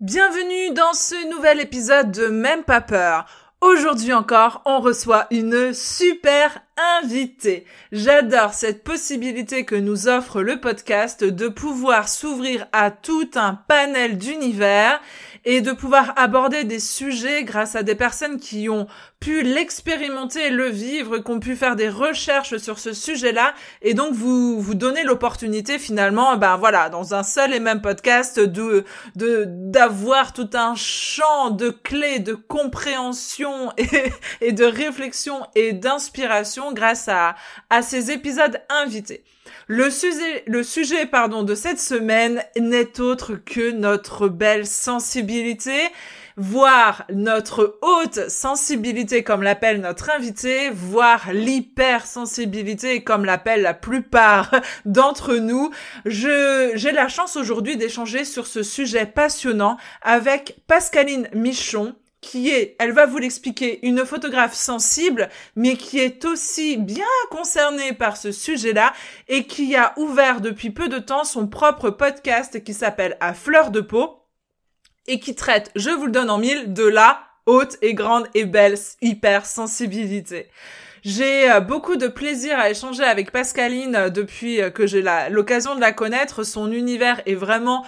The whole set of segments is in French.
Bienvenue dans ce nouvel épisode de Même pas peur. Aujourd'hui encore, on reçoit une super invitée. J'adore cette possibilité que nous offre le podcast de pouvoir s'ouvrir à tout un panel d'univers et de pouvoir aborder des sujets grâce à des personnes qui ont pu l'expérimenter, le vivre, qui ont pu faire des recherches sur ce sujet-là, et donc vous vous donnez l'opportunité finalement, ben voilà, dans un seul et même podcast, de de d'avoir tout un champ de clés de compréhension et, et de réflexion et d'inspiration grâce à à ces épisodes invités. Le sujet, le sujet pardon, de cette semaine n'est autre que notre belle sensibilité, voire notre haute sensibilité comme l'appelle notre invité, voire l'hypersensibilité comme l'appelle la plupart d'entre nous. Je, j'ai la chance aujourd'hui d'échanger sur ce sujet passionnant avec Pascaline Michon, qui est, elle va vous l'expliquer, une photographe sensible, mais qui est aussi bien concernée par ce sujet-là et qui a ouvert depuis peu de temps son propre podcast qui s'appelle À fleur de peau et qui traite, je vous le donne en mille, de la haute et grande et belle hypersensibilité. J'ai euh, beaucoup de plaisir à échanger avec Pascaline euh, depuis euh, que j'ai l'occasion de la connaître. Son univers est vraiment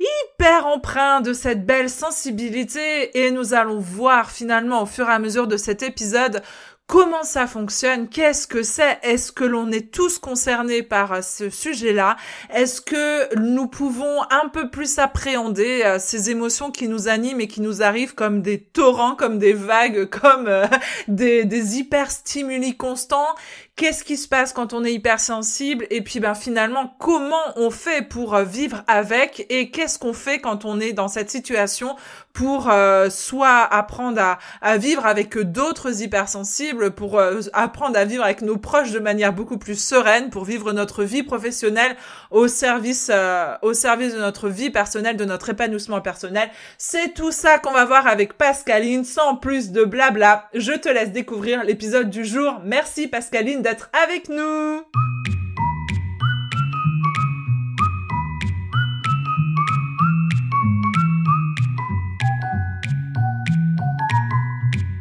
hyper empreint de cette belle sensibilité et nous allons voir finalement au fur et à mesure de cet épisode comment ça fonctionne, qu'est-ce que c'est, est-ce que l'on est tous concernés par euh, ce sujet-là, est-ce que nous pouvons un peu plus appréhender euh, ces émotions qui nous animent et qui nous arrivent comme des torrents, comme des vagues, comme euh, des, des hyper stimuli constants qu'est-ce qui se passe quand on est hypersensible et puis ben finalement comment on fait pour euh, vivre avec et qu'est-ce qu'on fait quand on est dans cette situation pour euh, soit apprendre à, vivre avec d'autres hypersensibles, pour euh, apprendre à vivre avec nos proches de manière beaucoup plus sereine, pour vivre notre vie professionnelle au service au service de notre vie personnelle, de notre épanouissement personnel. C'est tout ça qu'on va voir avec Pascaline sans plus de blabla. Je te laisse découvrir l'épisode du jour. Merci Pascaline avec nous.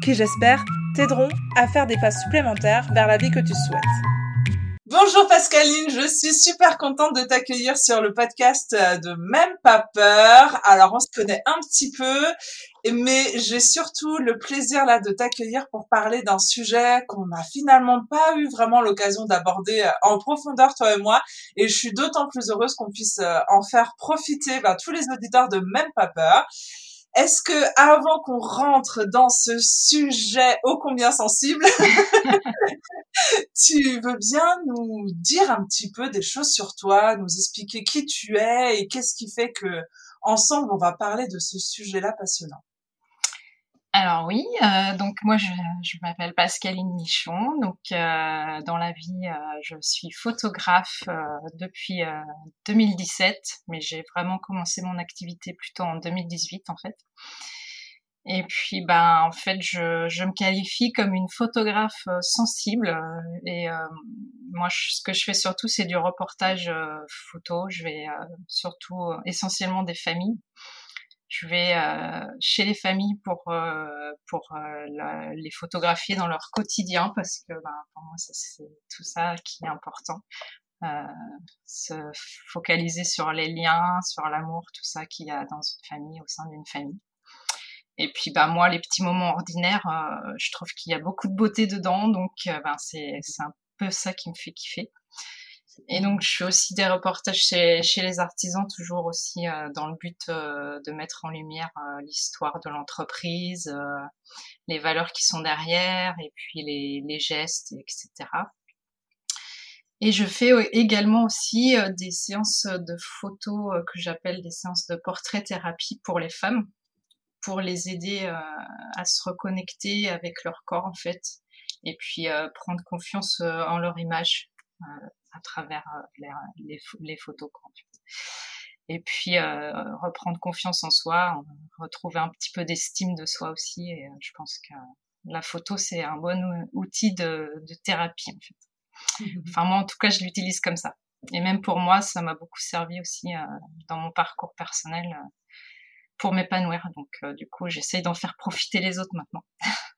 qui, j'espère, t'aideront à faire des pas supplémentaires vers la vie que tu souhaites. Bonjour Pascaline, je suis super contente de t'accueillir sur le podcast de Même pas peur. Alors on se connaît un petit peu mais j'ai surtout le plaisir là de t'accueillir pour parler d'un sujet qu'on n'a finalement pas eu vraiment l'occasion d'aborder euh, en profondeur toi et moi et je suis d'autant plus heureuse qu'on puisse euh, en faire profiter bah, tous les auditeurs de même pas peur. Est-ce que avant qu'on rentre dans ce sujet ô combien sensible, tu veux bien nous dire un petit peu des choses sur toi, nous expliquer qui tu es et qu'est-ce qui fait que ensemble on va parler de ce sujet-là passionnant? Alors oui, euh, donc moi je, m'appelle Pascaline Michon. Donc euh, dans la vie, euh, je suis photographe depuis 2017, mais j'ai vraiment commencé mon activité plutôt en 2018 en fait. Et puis ben en fait je, je me qualifie comme une photographe sensible et moi ce que je fais surtout c'est du reportage photo. Je vais surtout essentiellement des familles je vais euh, chez les familles pour euh, pour euh, les photographier dans leur quotidien parce que ben, pour moi c'est tout ça qui est important. Se focaliser sur les liens sur l'amour tout ça qu'il y a dans une famille au sein d'une famille. Et puis ben moi les petits moments ordinaires je trouve qu'il y a beaucoup de beauté dedans donc ben c'est c'est un peu ça qui me fait kiffer et donc, je fais aussi des reportages chez, chez les artisans, toujours aussi euh, dans le but euh, de mettre en lumière euh, l'histoire de l'entreprise, les valeurs qui sont derrière, et puis les, les gestes, etc. Et je fais également aussi des séances de photos que j'appelle des séances de portrait thérapie pour les femmes. pour les aider à se reconnecter avec leur corps en fait, et puis prendre confiance en leur image à travers les, les, photos. Et puis reprendre confiance en soi, retrouver un petit peu d'estime de soi aussi. Et je pense que la photo, c'est un bon outil de, thérapie, en fait. Mmh enfin, moi, en tout cas, je l'utilise comme ça. Et même pour moi, ça m'a beaucoup servi aussi dans mon parcours personnel pour m'épanouir. Donc, du coup, j'essaye d'en faire profiter les autres maintenant.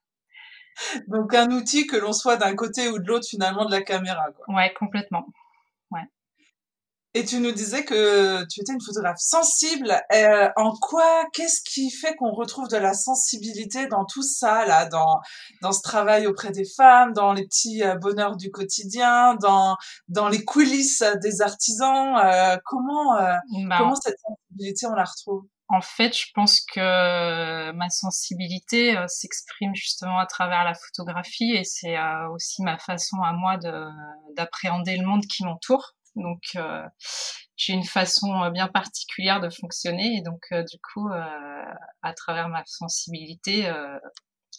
Donc, un outil que l'on soit d'un côté ou de l'autre, finalement, de la caméra. Quoi. Ouais, complètement. Et tu nous disais que tu étais une photographe sensible. Euh, en quoi, qu'est-ce qui fait qu'on retrouve de la sensibilité dans tout ça, là, dans dans ce travail auprès des femmes, dans les petits euh, bonheurs du quotidien, dans dans les coulisses des artisans? Euh, comment euh, bah, comment cette sensibilité on la retrouve? En fait, je pense que ma sensibilité s'exprime justement à travers la photographie et c'est aussi ma façon à moi de d'appréhender le monde qui m'entoure. Donc euh, j'ai une façon euh, bien particulière de fonctionner et donc euh, du coup à travers ma sensibilité,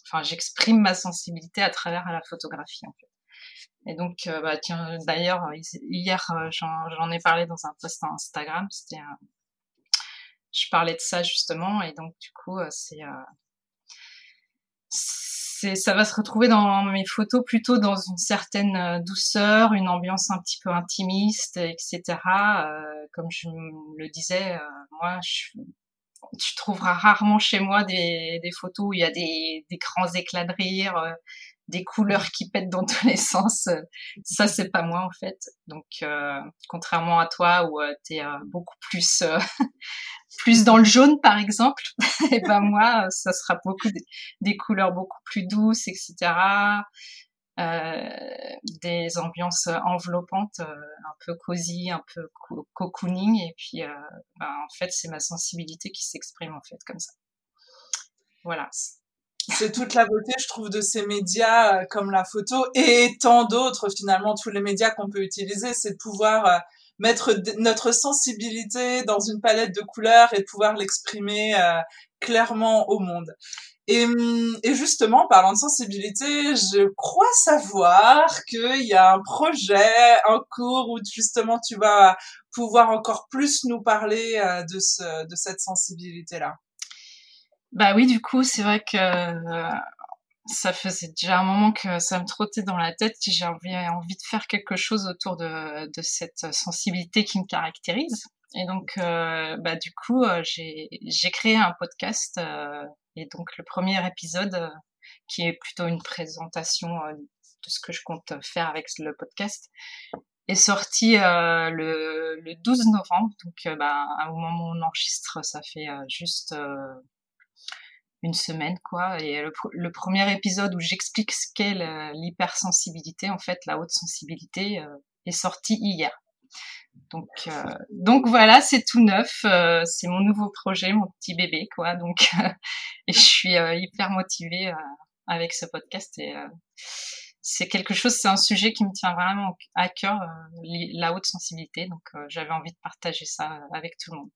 enfin j'exprime ma sensibilité à travers la photographie. Et donc, bah, tiens, d'ailleurs, hier, j'en ai parlé dans un post Instagram. C'était, je parlais de ça justement, et donc du coup, c'est, ça va se retrouver dans mes photos plutôt dans une certaine euh, douceur, une ambiance un petit peu intimiste, etc. Euh, comme je le disais, euh, moi, je, tu trouveras rarement chez moi des, des photos où il y a des, des grands éclats de rire, euh, des couleurs qui pètent dans tous les sens. Ça, c'est pas moi en fait. Donc, contrairement à toi où tu es beaucoup plus plus dans le jaune par exemple, et ben moi ça sera beaucoup des, couleurs beaucoup plus douces, etc. Euh, des ambiances enveloppantes, euh, un peu cosy, un peu cocooning, et puis euh, ben, en fait c'est ma sensibilité qui s'exprime en fait comme ça. Voilà. C'est toute la beauté, je trouve, de ces médias euh, comme la photo et tant d'autres finalement, tous les médias qu'on peut utiliser, c'est de pouvoir euh, mettre notre sensibilité dans une palette de couleurs et de pouvoir l'exprimer euh, clairement au monde. Et, hum, et, justement, parlant de sensibilité, je crois savoir qu'il y a un projet en cours où justement tu vas pouvoir encore plus nous parler euh, de, ce, de cette sensibilité-là. Bah oui, du coup, c'est vrai que ça faisait déjà un moment que ça me trottait dans la tête, que j'ai envie, envie de faire quelque chose autour de, de cette sensibilité qui me caractérise. Et donc, euh, bah, du coup, euh, j'ai créé un podcast. Euh, et donc, le premier épisode, euh, qui est plutôt une présentation de ce que je compte faire avec le podcast, est sorti le, le 12 novembre. Donc, bah, au moment où on enregistre, ça fait juste une semaine, quoi. Et le, premier épisode où j'explique ce qu'est l'hypersensibilité, en fait, la haute sensibilité, euh, est sorti hier. Donc, euh, donc voilà, c'est tout neuf. Euh, c'est mon nouveau projet, mon petit bébé, quoi. Donc, et je suis hyper motivée avec ce podcast et c'est quelque chose, c'est un sujet qui me tient vraiment à cœur, la haute sensibilité. Donc, j'avais envie de partager ça avec tout le monde.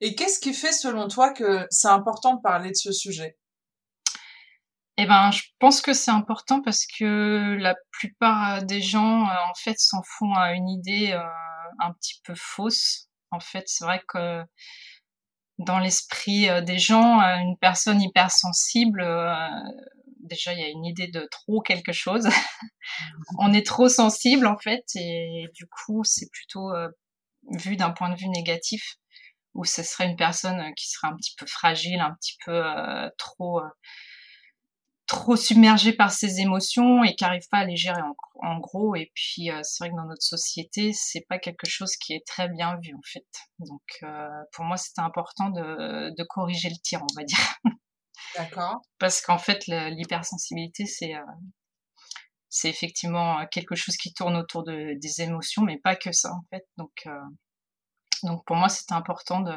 Et qu'est-ce qui fait, selon toi, que c'est important de parler de ce sujet? Eh ben, je pense que c'est important parce que la plupart des gens, euh, en fait, s'en font à une idée euh, un petit peu fausse. En fait, c'est vrai que dans l'esprit euh, des gens, une personne hypersensible, déjà, il y a une idée de trop quelque chose. On est trop sensible, en fait, et du coup, c'est plutôt vu d'un point de vue négatif où ce serait une personne euh, qui serait un petit peu fragile, un petit peu euh, trop euh, trop submergée par ses émotions et qui n'arrive pas à les gérer en, gros. Et puis c'est vrai que dans notre société, c'est pas quelque chose qui est très bien vu en fait. Donc pour moi, c'était important de, de corriger le tir, on va dire. D'accord. Parce qu'en fait, l'hypersensibilité, c'est c'est effectivement quelque chose qui tourne autour de, des émotions, mais pas que ça en fait. Donc donc pour moi, c'était important de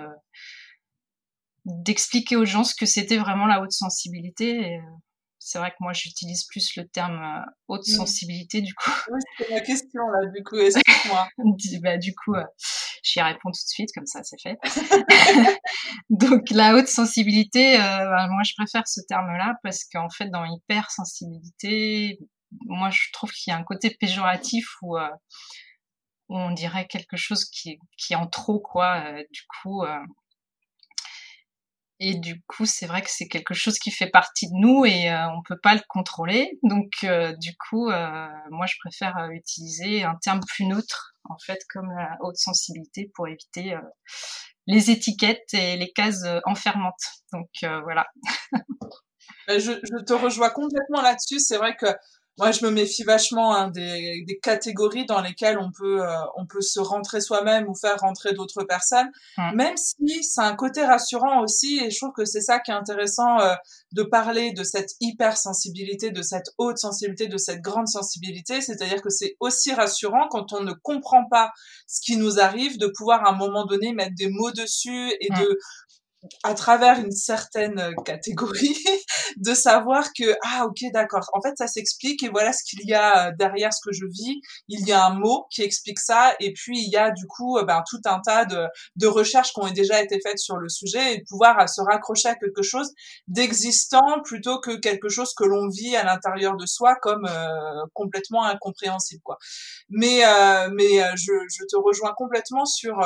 d'expliquer aux gens ce que c'était vraiment la haute sensibilité. Euh, c'est vrai que moi, j'utilise plus le terme euh, haute sensibilité, du coup. Oui, c'est ma question, là, du coup, explique-moi. bah, du coup, euh, J'y réponds tout de suite, comme ça, c'est fait. Donc, la haute sensibilité, euh, bah, moi, je préfère ce terme-là parce qu'en fait, dans hypersensibilité, moi, je trouve qu'il y a un côté péjoratif où, euh, on dirait quelque chose qui, qui est en trop, quoi. Euh, du coup, et du coup, c'est vrai que c'est quelque chose qui fait partie de nous et euh, on peut pas le contrôler. Donc, euh, du coup, euh, moi, je préfère utiliser un terme plus neutre, en fait, comme la haute sensibilité, pour éviter les étiquettes et les cases enfermantes. Donc, voilà. je, je, te rejoins complètement là-dessus. C'est vrai que moi, je me méfie vachement hein, des, des, catégories dans lesquelles on peut, euh, on peut se rentrer soi-même ou faire rentrer d'autres personnes, même si c'est un côté rassurant aussi. Et je trouve que c'est ça qui est intéressant euh, de parler de cette hypersensibilité, de cette haute sensibilité, de cette grande sensibilité. C'est-à-dire que c'est aussi rassurant quand on ne comprend pas ce qui nous arrive, de pouvoir à un moment donné mettre des mots dessus et de à travers une certaine euh, catégorie de savoir que ah ok d'accord. En fait ça s'explique et voilà ce qu'il y a euh, derrière ce que je vis. Il y a un mot qui explique ça et puis il y a du coup euh, ben, tout un tas de, de recherches qui ont déjà été faites sur le sujet et de pouvoir se raccrocher à quelque chose d'existant plutôt que quelque chose que l'on vit à l'intérieur de soi comme complètement incompréhensible quoi. Mais mais je, je te rejoins complètement sur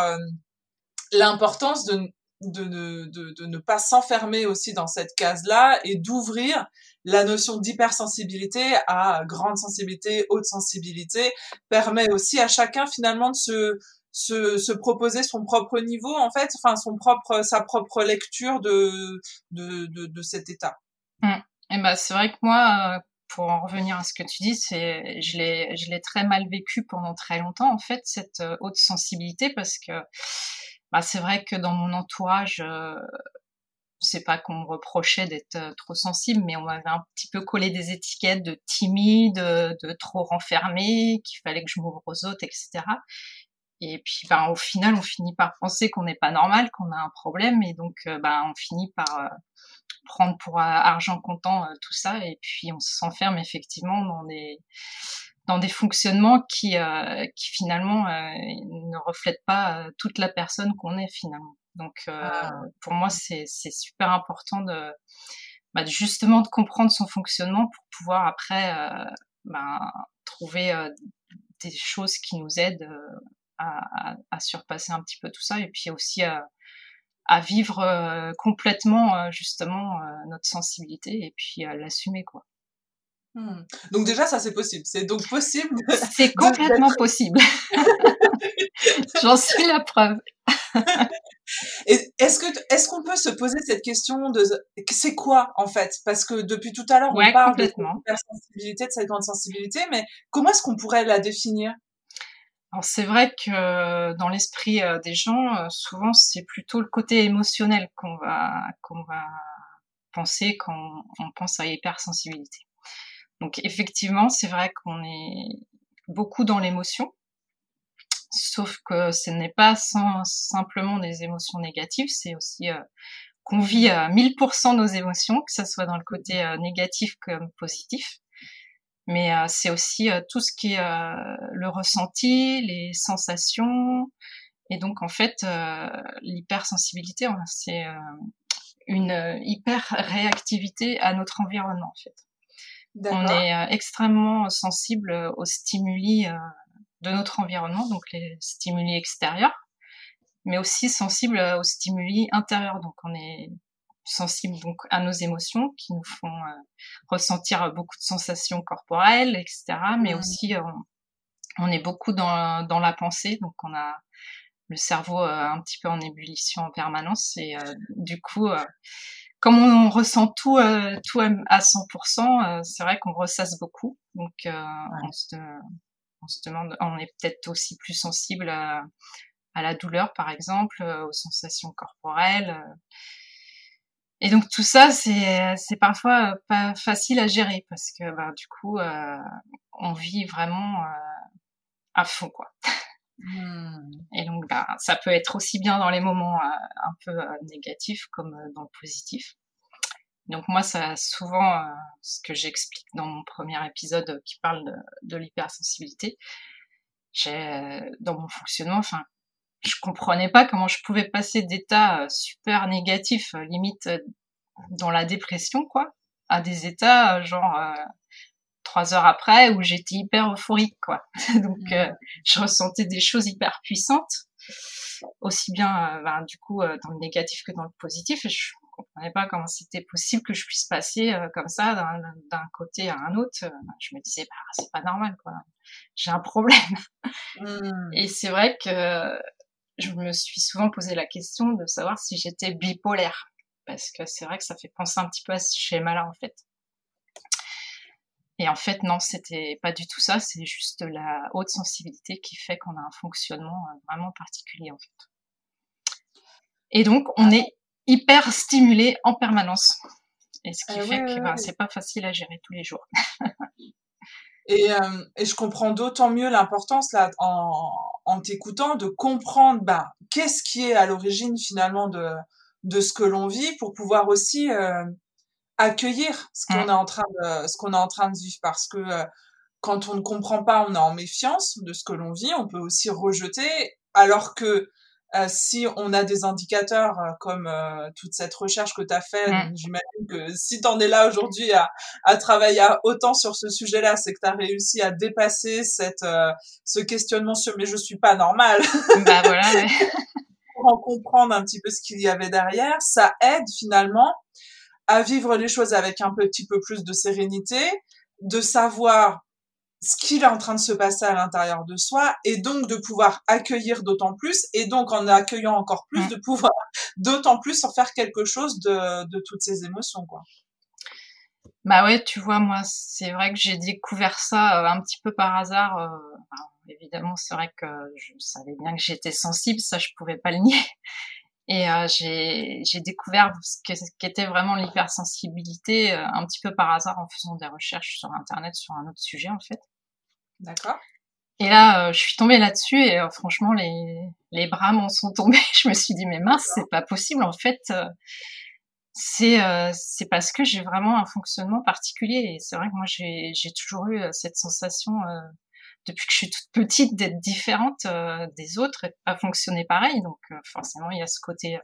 l'importance de de, de, de, ne pas s'enfermer aussi dans cette case-là et d'ouvrir la notion d'hypersensibilité à grande sensibilité, haute sensibilité, permet aussi à chacun finalement de se, se, se proposer son propre niveau, en fait, enfin son propre, sa propre lecture de, de, de, de cet état. Mmh. Et ben c'est vrai que moi, euh, pour en revenir à ce que tu dis, c'est, je l'ai, je l'ai très mal vécu pendant très longtemps, en fait, cette euh, haute sensibilité, parce que bah, c'est vrai que dans mon entourage, euh, c'est pas qu'on me reprochait d'être euh, trop sensible, mais on m'avait un petit peu collé des étiquettes de timide, de trop renfermé, qu'il fallait que je m'ouvre aux autres, etc. Et puis, ben, au final, on finit par penser qu'on n'est pas normal, qu'on a un problème, et donc, euh, ben, on finit par prendre pour argent comptant tout ça, et puis on s'enferme effectivement dans des dans des fonctionnements qui, euh, qui finalement euh, ne reflètent pas euh, toute la personne qu'on est finalement. Donc ah. pour moi c'est super important de bah, justement de comprendre son fonctionnement pour pouvoir après bah, trouver des choses qui nous aident à, à, surpasser un petit peu tout ça et puis aussi à, à vivre complètement justement notre sensibilité et puis à l'assumer quoi. Hmm. Donc déjà, ça c'est possible. C'est donc possible. C'est complètement possible. J'en suis la preuve. est-ce que est-ce qu'on peut se poser cette question de c'est quoi en fait? Parce que depuis tout à l'heure on parle de cette sensibilité, de cette grande sensibilité, mais comment est-ce qu'on pourrait la définir? Alors c'est vrai que dans l'esprit euh, des gens, euh, souvent c'est plutôt le côté émotionnel qu'on va qu'on va penser quand on pense à hypersensibilité. Donc effectivement, c'est vrai qu'on est beaucoup dans l'émotion, sauf que ce n'est pas simplement des émotions négatives, c'est aussi euh, qu'on vit à 1000% nos émotions, que ce soit dans le côté euh, négatif comme positif. Mais euh, c'est aussi tout ce qui est le ressenti, les sensations. Et donc en fait, l'hypersensibilité, c'est une hyper réactivité à notre environnement en fait. On est euh, extrêmement sensible aux stimuli euh, de notre environnement, donc les stimuli extérieurs, mais aussi sensible aux stimuli intérieurs. Donc on est sensible donc à nos émotions qui nous font euh, ressentir beaucoup de sensations corporelles, etc. Mais mmh. aussi on, est beaucoup dans, dans la pensée, donc on a le cerveau un petit peu en ébullition en permanence et du coup comme on ressent tout, euh, tout à 100%, euh, c'est vrai qu'on ressasse beaucoup. Donc, euh, on, se, on, se, demande, on est peut-être aussi plus sensible à, à, la douleur, par exemple, aux sensations corporelles. Et donc tout ça, c'est, c'est parfois pas facile à gérer parce que bah, du coup, on vit vraiment à fond, quoi. Mmh. Et donc, bah, ça peut être aussi bien dans les moments euh, un peu euh, négatifs comme euh, dans le positif. Donc moi, ça souvent, ce que j'explique dans mon premier épisode qui parle de, de l'hypersensibilité, j'ai dans mon fonctionnement, enfin, je comprenais pas comment je pouvais passer d'états super négatifs, limite dans la dépression, quoi, à des états genre trois heures après où j'étais hyper euphorique, quoi. Donc, mmh. je ressentais des choses hyper puissantes, aussi bien, ben, du coup, dans le négatif que dans le positif. Et je comprenais pas comment c'était possible que je puisse passer comme ça d'un côté à un autre. Je me disais, bah, c'est pas normal, quoi. J'ai un problème. Mmh. Et c'est vrai que je me suis souvent posé la question de savoir si j'étais bipolaire. Parce que c'est vrai que ça fait penser un petit peu à ce schéma-là, en fait. Et en fait, non, c'était pas du tout ça. C'est juste la haute sensibilité qui fait qu'on a un fonctionnement euh, vraiment particulier, en fait. Et donc, on est hyper stimulé en permanence. Et ce qui euh, fait que ben, c'est pas facile à gérer tous les jours. Et, euh, et je comprends d'autant mieux l'importance là en, en t'écoutant de comprendre bah, qu'est-ce qui est à l'origine finalement de, de ce que l'on vit pour pouvoir aussi euh, accueillir ce qu'on mmh. est en train de ce qu'on est en train de vivre parce que euh, quand on ne comprend pas, on est en méfiance de ce que l'on vit, on peut aussi rejeter alors que euh, si on a des indicateurs euh, comme euh, toute cette recherche que tu as fait, mmh. j'imagine que si tu en es là aujourd'hui à, à, travailler autant sur ce sujet-là, c'est que tu as réussi à dépasser cette, ce questionnement sur mais je suis pas normal. Bah voilà. Ouais. Pour en comprendre un petit peu ce qu'il y avait derrière, ça aide finalement à vivre les choses avec un petit peu plus de sérénité, de savoir ce qu'il est en train de se passer à l'intérieur de soi et donc de pouvoir accueillir d'autant plus et donc en accueillant encore plus mmh. de pouvoir d'autant plus en faire quelque chose de, de toutes ces émotions quoi. Bah ouais, tu vois moi c'est vrai que j'ai découvert ça euh, un petit peu par hasard euh, évidemment c'est vrai que je savais bien que j'étais sensible, ça je pouvais pas le nier. Et euh, j'ai découvert ce qu'était vraiment l'hypersensibilité euh, un petit peu par hasard en faisant des recherches sur Internet sur un autre sujet en fait. D'accord. Et là, euh, je suis tombée là-dessus et euh, franchement, les, les bras m'en sont tombés. je me suis dit, mais mince, c'est pas possible. En fait, c'est c'est parce que j'ai vraiment un fonctionnement particulier. Et c'est vrai que moi, j'ai toujours eu cette sensation depuis que je suis toute petite d'être différente euh, des autres et de pas fonctionner pareil. Donc euh, forcément, il y a ce côté euh,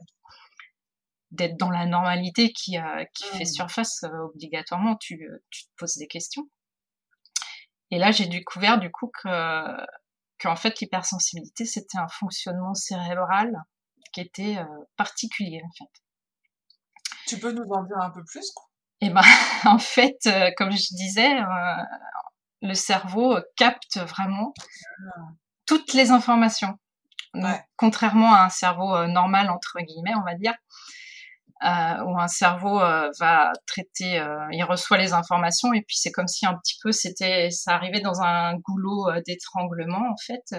d'être dans la normalité qui, qui fait mmh. surface obligatoirement. Tu, tu te poses des questions. Et là, j'ai découvert du coup que qu'en fait l'hypersensibilité c'était un fonctionnement cérébral qui était particulier en fait. Tu peux nous en dire un peu plus Eh ben, en fait, comme je disais, le cerveau capte vraiment toutes les informations. Contrairement à un cerveau euh, normal, entre guillemets, on va dire, euh, où un cerveau euh, va traiter, il reçoit les informations et puis c'est comme si un petit peu c'était, ça arrivait dans un goulot d'étranglement en fait.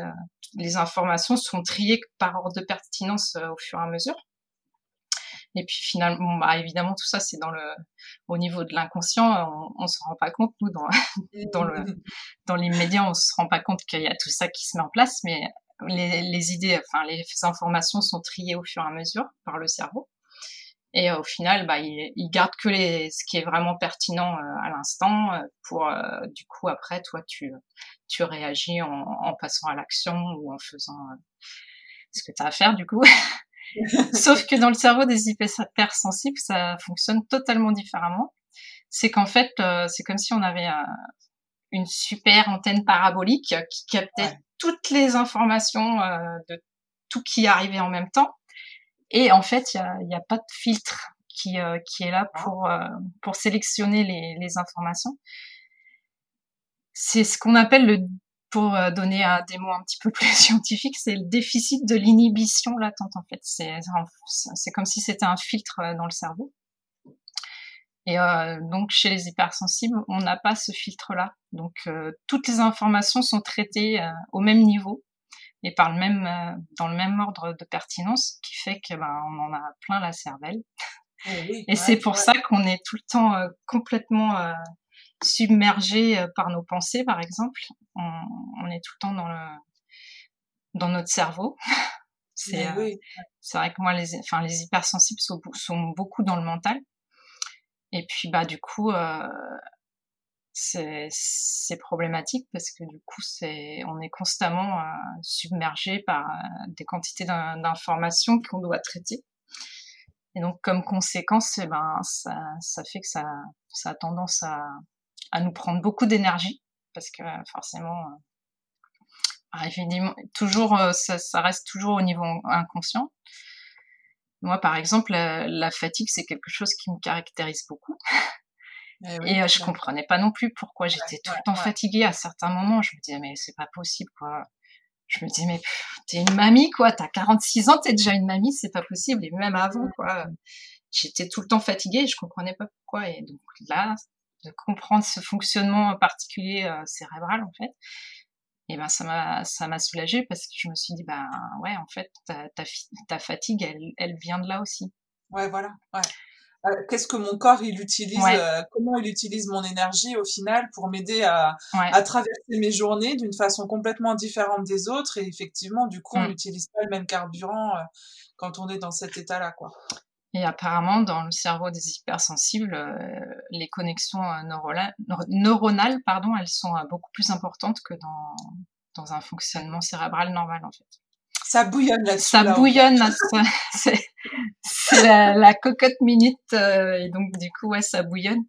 les informations sont triées par ordre de pertinence au fur et à mesure. Et puis finalement, bah, évidemment, tout ça, c'est dans le, au niveau de l'inconscient, on, on se rend pas compte, nous, dans, dans le, dans l'immédiat, on se rend pas compte qu'il y a tout ça qui se met en place, mais les, les idées, enfin, les informations sont triées au fur et à mesure par le cerveau. Et au final, bah, il, il, garde que les, ce qui est vraiment pertinent euh, à l'instant euh, pour, euh, du coup, après, toi, tu, tu réagis en, en passant à l'action ou en faisant ce que tu as à faire, du coup. Sauf que dans le cerveau des hypersensibles, ça fonctionne totalement différemment. C'est qu'en fait, euh, c'est comme si on avait une super antenne parabolique qui captait toutes les informations euh, de tout qui arrivait en même temps. Et en fait, il n'y a, a, pas de filtre qui, euh, qui est là ah. pour, pour sélectionner les, les informations. C'est ce qu'on appelle le pour euh, donner à des mots un petit peu plus scientifiques, c'est le déficit de l'inhibition latente en fait. C'est comme si c'était un filtre euh, dans le cerveau. Et euh, donc chez les hypersensibles, on n'a pas ce filtre-là. Donc euh, toutes les informations sont traitées au même niveau et par le même dans le même ordre de pertinence, qui fait que ben on en a plein la cervelle. Eh et c'est pour ça qu'on est tout le temps complètement submergé euh, par nos pensées, par exemple. On, est tout le temps dans le dans notre cerveau. c'est euh, c'est vrai que moi les enfin les hypersensibles sont, sont, beaucoup dans le mental. Et puis bah du coup euh, c'est problématique parce que du coup, c'est on est constamment euh, submergé par des quantités d'informations qu'on doit traiter. Et donc, comme conséquence, eh ben, ça, ça fait que ça, ça a tendance à, à nous prendre beaucoup d'énergie parce que forcément, euh, toujours, ça, ça, reste toujours au niveau inconscient. Moi, par exemple, la, la fatigue, c'est quelque chose qui me caractérise beaucoup. Eh et, euh, je comprenais pas non plus pourquoi j'étais tout le temps fatiguée à certains moments. Je me disais, mais c'est pas possible, quoi. Je me disais, mais t'es une mamie, quoi. T'as 46 ans, t'es déjà une mamie, c'est pas possible. Et même avant, quoi. J'étais tout le temps fatiguée et je comprenais pas pourquoi. Et donc là, de comprendre ce fonctionnement particulier euh, cérébral, en fait, et ben ça m'a ça m'a soulagée parce que je me suis dit ben ouais en fait ta, ta, ta fatigue elle, elle vient de là aussi ouais voilà ouais euh, qu'est-ce que mon corps il utilise, euh, comment il utilise mon énergie au final pour m'aider à, à, traverser mes journées d'une façon complètement différente des autres? Et effectivement, du coup, on mm. n'utilise pas le même carburant quand on est dans cet état-là, quoi. Et apparemment, dans le cerveau des hypersensibles, les connexions neuronales, pardon, elles sont beaucoup plus importantes que dans, dans un fonctionnement cérébral normal, en fait. Ça bouillonne là Ça bouillonne, c'est la, cocotte minute, euh, et donc du coup, ouais, ça bouillonne.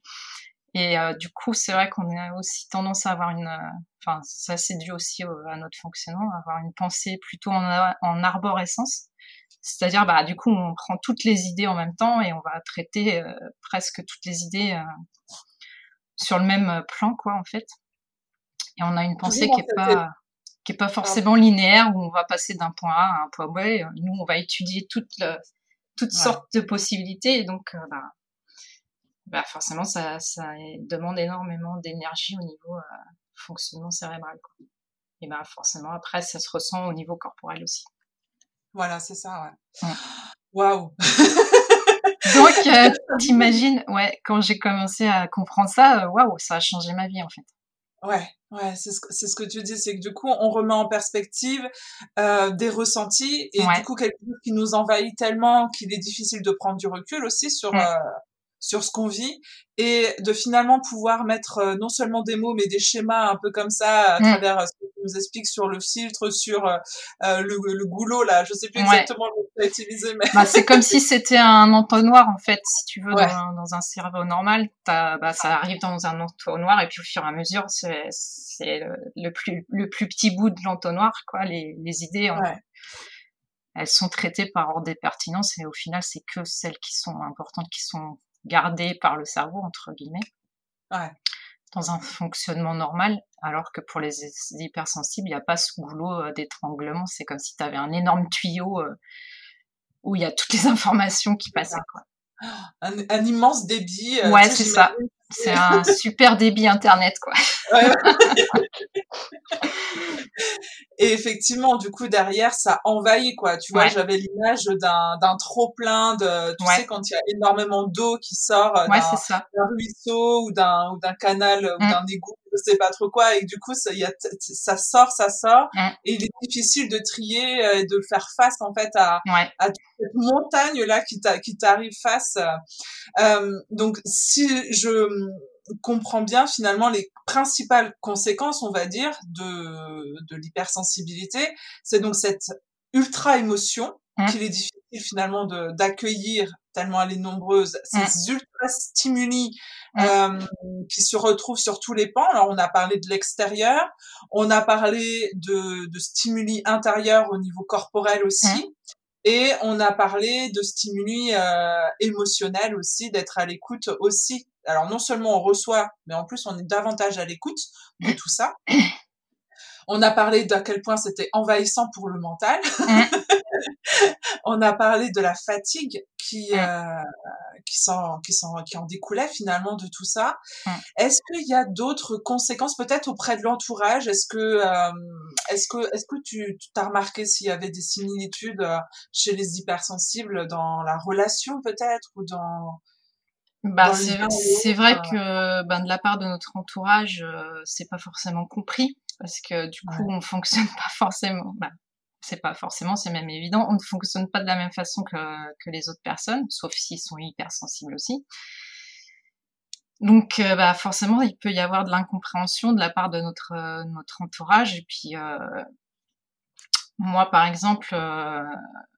Et euh, du coup, c'est vrai qu'on a aussi tendance à avoir une, euh, enfin, ça c'est dû aussi à notre fonctionnement, à avoir une pensée plutôt en, en arborescence. C'est-à-dire, bah, du coup, on prend toutes les idées en même temps et on va traiter presque toutes les idées sur le même plan, quoi, en fait. Et on a une pensée qui est pas qui est pas forcément linéaire où on va passer d'un point A à un point B. Nous, on va étudier toutes toutes sortes de possibilités et donc euh, bah, bah, forcément ça, ça demande énormément d'énergie au niveau euh, fonctionnement cérébral. Quoi. Et bah forcément après ça se ressent au niveau corporel aussi. Voilà, c'est ça. Ouais. Waouh. donc euh, t'imagines, ouais, quand j'ai commencé à comprendre ça, waouh, ça a changé ma vie en fait. Ouais, ouais, c'est ce, ce, que tu dis, c'est que du coup, on remet en perspective euh, des ressentis et du coup, quelque chose qui nous envahit tellement qu'il est difficile de prendre du recul aussi sur, euh, sur ce qu'on vit et de finalement pouvoir mettre euh, non seulement des mots mais des schémas un peu comme ça à mm. travers euh, ce que tu nous expliques sur le filtre, sur euh, le, le, goulot là, je sais plus exactement le mot que tu as utilisé mais bah, c'est comme si c'était un entonnoir en fait, si tu veux dans, dans, un cerveau normal, bah, ça arrive dans un entonnoir et puis au fur et à mesure c'est c'est le, plus le plus petit bout de l'entonnoir quoi, les les idées elles sont traitées par ordre des pertinences et au final c'est que celles qui sont importantes qui sont gardé par le cerveau, entre guillemets, dans un fonctionnement normal, alors que pour les hypersensibles, il n'y a pas ce goulot euh, d'étranglement. C'est comme si tu avais un énorme tuyau euh, où il y a toutes les informations qui passaient. Quoi. Un, immense débit. Euh, ouais, c'est ça. C'est un super débit internet, quoi. Et effectivement, du coup, derrière, ça envahit, quoi. Tu vois, j'avais l'image d'un, d'un trop plein de, tu sais, quand il y a énormément d'eau qui sort euh, d'un, ruisseau ou d'un, ou d'un canal ou mm. d'un égout, je sais pas trop quoi. Et du coup, ça, y a ça sort, ça sort. Et il est difficile de trier et de faire face, en fait, à, à cette montagne-là qui, qui t'arrive face. Euh, donc, si je, comprend bien finalement les principales conséquences, on va dire, de, de l'hypersensibilité. C'est donc cette ultra émotion mmh. qu'il est difficile finalement d'accueillir tellement elle est nombreuse, ces mmh. ultra stimuli euh, qui se retrouvent sur tous les pans. Alors on a parlé de l'extérieur, on a parlé de, de stimuli intérieurs au niveau corporel aussi. Et on a parlé de stimuli euh, émotionnels aussi, d'être à l'écoute aussi alors non seulement on reçoit, mais en plus on est davantage à l'écoute de tout ça. On a parlé d'à quel point c'était envahissant pour le mental. On a parlé de la fatigue qui euh, qui s'en qui s'en qui en découlait finalement de tout ça. Mm. Est-ce qu'il y a d'autres conséquences peut-être auprès de l'entourage? Est-ce que euh, est-ce que est-ce que tu t'as remarqué s'il y avait des similitudes euh, chez les hypersensibles dans la relation peut-être ou dans bah, c'est vrai que ben, de la part de notre entourage, euh, c'est pas forcément compris parce que du coup, on fonctionne pas forcément. Bah, c'est pas forcément, c'est même évident. On ne fonctionne pas de la même façon que, que les autres personnes, sauf s'ils sont hypersensibles aussi. Donc, bah, forcément, il peut y avoir de l'incompréhension de la part de notre notre entourage. Et puis, moi, par exemple,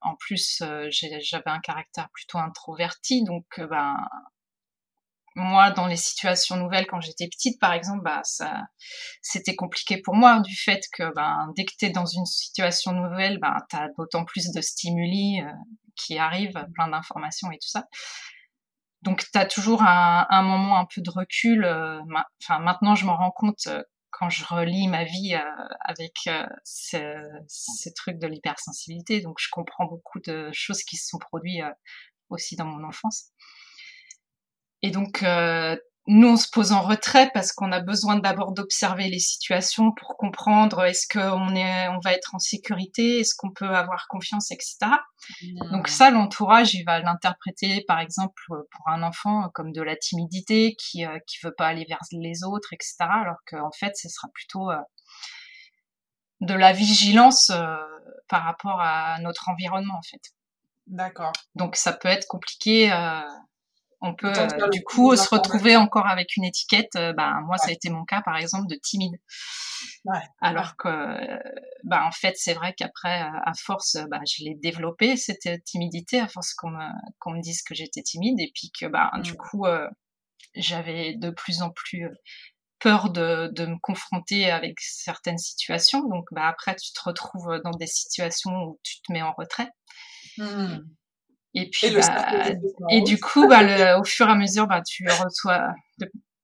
en plus, j'avais un caractère plutôt introverti, donc, ben, moi, dans les situations nouvelles, quand j'étais petite, par exemple, bah, ça, c'était compliqué pour moi du fait que, ben, dès que tu es dans une situation nouvelle, ben, tu as d'autant plus de stimuli euh, qui arrivent, plein d'informations et tout ça. Donc, tu as toujours un, moment un peu de recul. Euh, maintenant, je m'en rends compte euh, quand je relis ma vie avec ce, ce, truc de l'hypersensibilité. Donc, je comprends beaucoup de choses qui se sont produites aussi dans mon enfance. Et donc, euh, nous, on se pose en retrait parce qu'on a besoin d'abord d'observer les situations pour comprendre est-ce qu'on est, on va être en sécurité, est-ce qu'on peut avoir confiance, etc. Donc ça, l'entourage, il va l'interpréter, par exemple, pour un enfant comme de la timidité, qui euh, qui veut pas aller vers les autres, etc. Alors qu'en fait, ce sera plutôt euh, de la vigilance euh, par rapport à notre environnement, en fait. D'accord. Donc ça peut être compliqué on peut euh, du coup se retrouver encore avec une étiquette. Euh, bah, moi, ça a été mon cas, par exemple, de timide. Ouais, Alors que, bah, en fait, c'est vrai qu'après, euh, à force, bah, je l'ai développée cette timidité, à force qu'on me, qu'on me dise que j'étais timide, et puis que, bah, du coup, j'avais de plus en plus peur de, de me confronter avec certaines situations. Donc, bah, après, tu te retrouves dans des situations où tu te mets en retrait. Mmh. Et puis, et, bah, et du coup, bah, le, au fur et à mesure, bah, tu reçois,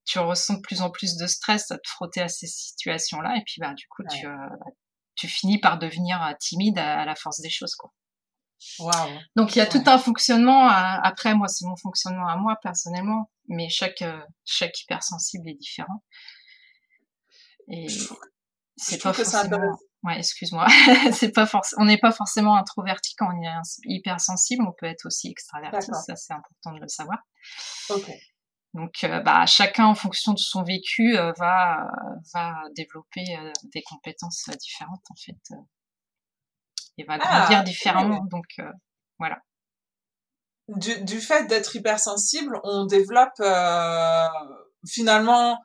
tu ressens de plus en plus de stress à te frotter à ces situations-là. Et puis, bah, du coup, tu, euh, tu finis par devenir euh, timide à, la force des choses, quoi. Wow. Donc, il y a tout un fonctionnement. après, moi, c'est mon fonctionnement à moi, personnellement. Mais chaque, euh, chaque hypersensible est différent. Et c'est pas forcément... Ouais, excuse-moi. c'est pas forcément, on n'est pas forcément introverti quand on est hypersensible. On peut être aussi extraverti. Ça, c'est important de le savoir. Ok. Donc, euh, bah, chacun, en fonction de son vécu, euh, va va développer euh, des compétences différentes en fait, et va ah, grandir différemment. Donc, voilà. Du, du fait d'être hypersensible, on développe finalement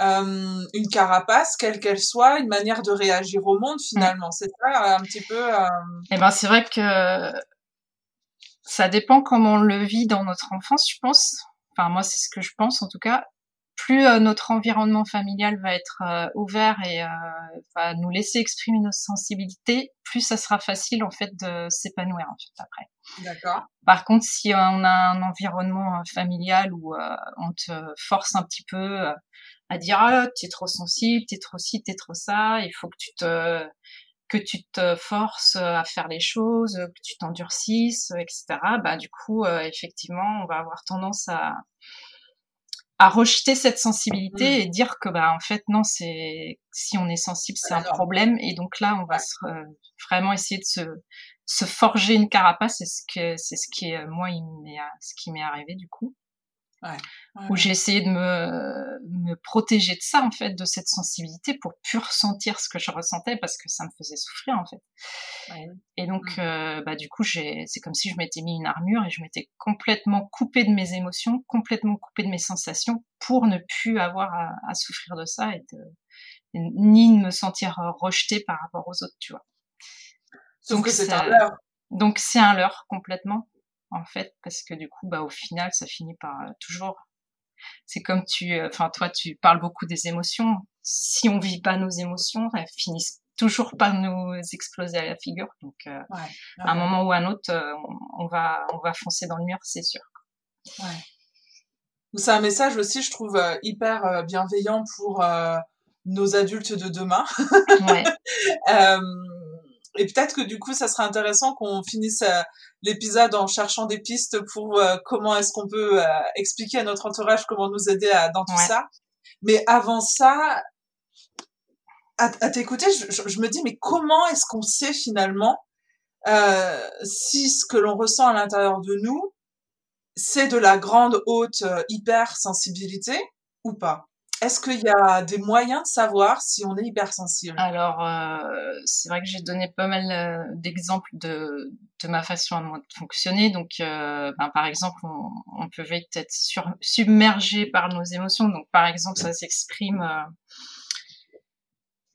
euh, une carapace, quelle qu'elle soit, une manière de réagir au monde finalement. C'est ça un petit peu. Euh... Eh ben c'est vrai que ça dépend comment on le vit dans notre enfance, je pense. Enfin moi c'est ce que je pense en tout cas. Plus euh, notre environnement familial va être euh, ouvert et va nous laisser exprimer nos sensibilités, plus ça sera facile en fait de s'épanouir en fait après. D'accord. Par contre, si on a un environnement familial où on te force un petit peu à dire ah t'es trop sensible, t'es trop ci, t'es trop ça, il faut que tu te que tu te forces à faire les choses, que tu t'endurcisses, etc. Bah du coup euh, effectivement on va avoir tendance à à rejeter cette sensibilité mmh. et dire que bah en fait non c'est si on est sensible c'est un problème. Et donc là on va se, vraiment essayer de se se forger une carapace. C'est ce que c'est ce qui est moi il m'est ce qui m'est arrivé du coup où j'ai essayé de me, me protéger de ça, en fait, de cette sensibilité pour plus ressentir ce que je ressentais parce que ça me faisait souffrir, en fait. Et donc, mmh. euh, bah, du coup, j'ai, c'est comme si je m'étais mis une armure et je m'étais complètement coupée de mes émotions, complètement coupée de mes sensations pour ne plus avoir à, souffrir de ça et de, ni me sentir rejetée par rapport aux autres, tu vois. donc, c'est un leurre. Donc, c'est un leurre, complètement en fait, parce que du coup, bah, au final, ça finit par euh, toujours. C'est comme tu, euh, enfin, toi, tu parles beaucoup des émotions. Si on vit pas nos émotions, elles finissent toujours par nous exploser à la figure. Donc, euh, à un moment ou à un autre, on, va, on va foncer dans le mur, c'est sûr. Ouais. C'est un message aussi, je trouve, hyper bienveillant pour nos adultes de demain. ouais. Et peut-être que du coup, ça serait intéressant qu'on finisse l'épisode en cherchant des pistes pour euh, comment est-ce qu'on peut euh, expliquer à notre entourage comment nous aider à, dans tout ça. Mais avant ça, à, t'écouter, je, je, me dis, mais comment est-ce qu'on sait finalement si ce que l'on ressent à l'intérieur de nous, c'est de la grande haute hypersensibilité ou pas? Est-ce qu'il y a des moyens de savoir si on est hypersensible? Alors, euh, c'est vrai que j'ai donné pas mal euh, d'exemples de, de ma façon de fonctionner. Donc, euh, ben, par exemple, on, on peut être submergé par nos émotions. Donc, par exemple, ça s'exprime euh,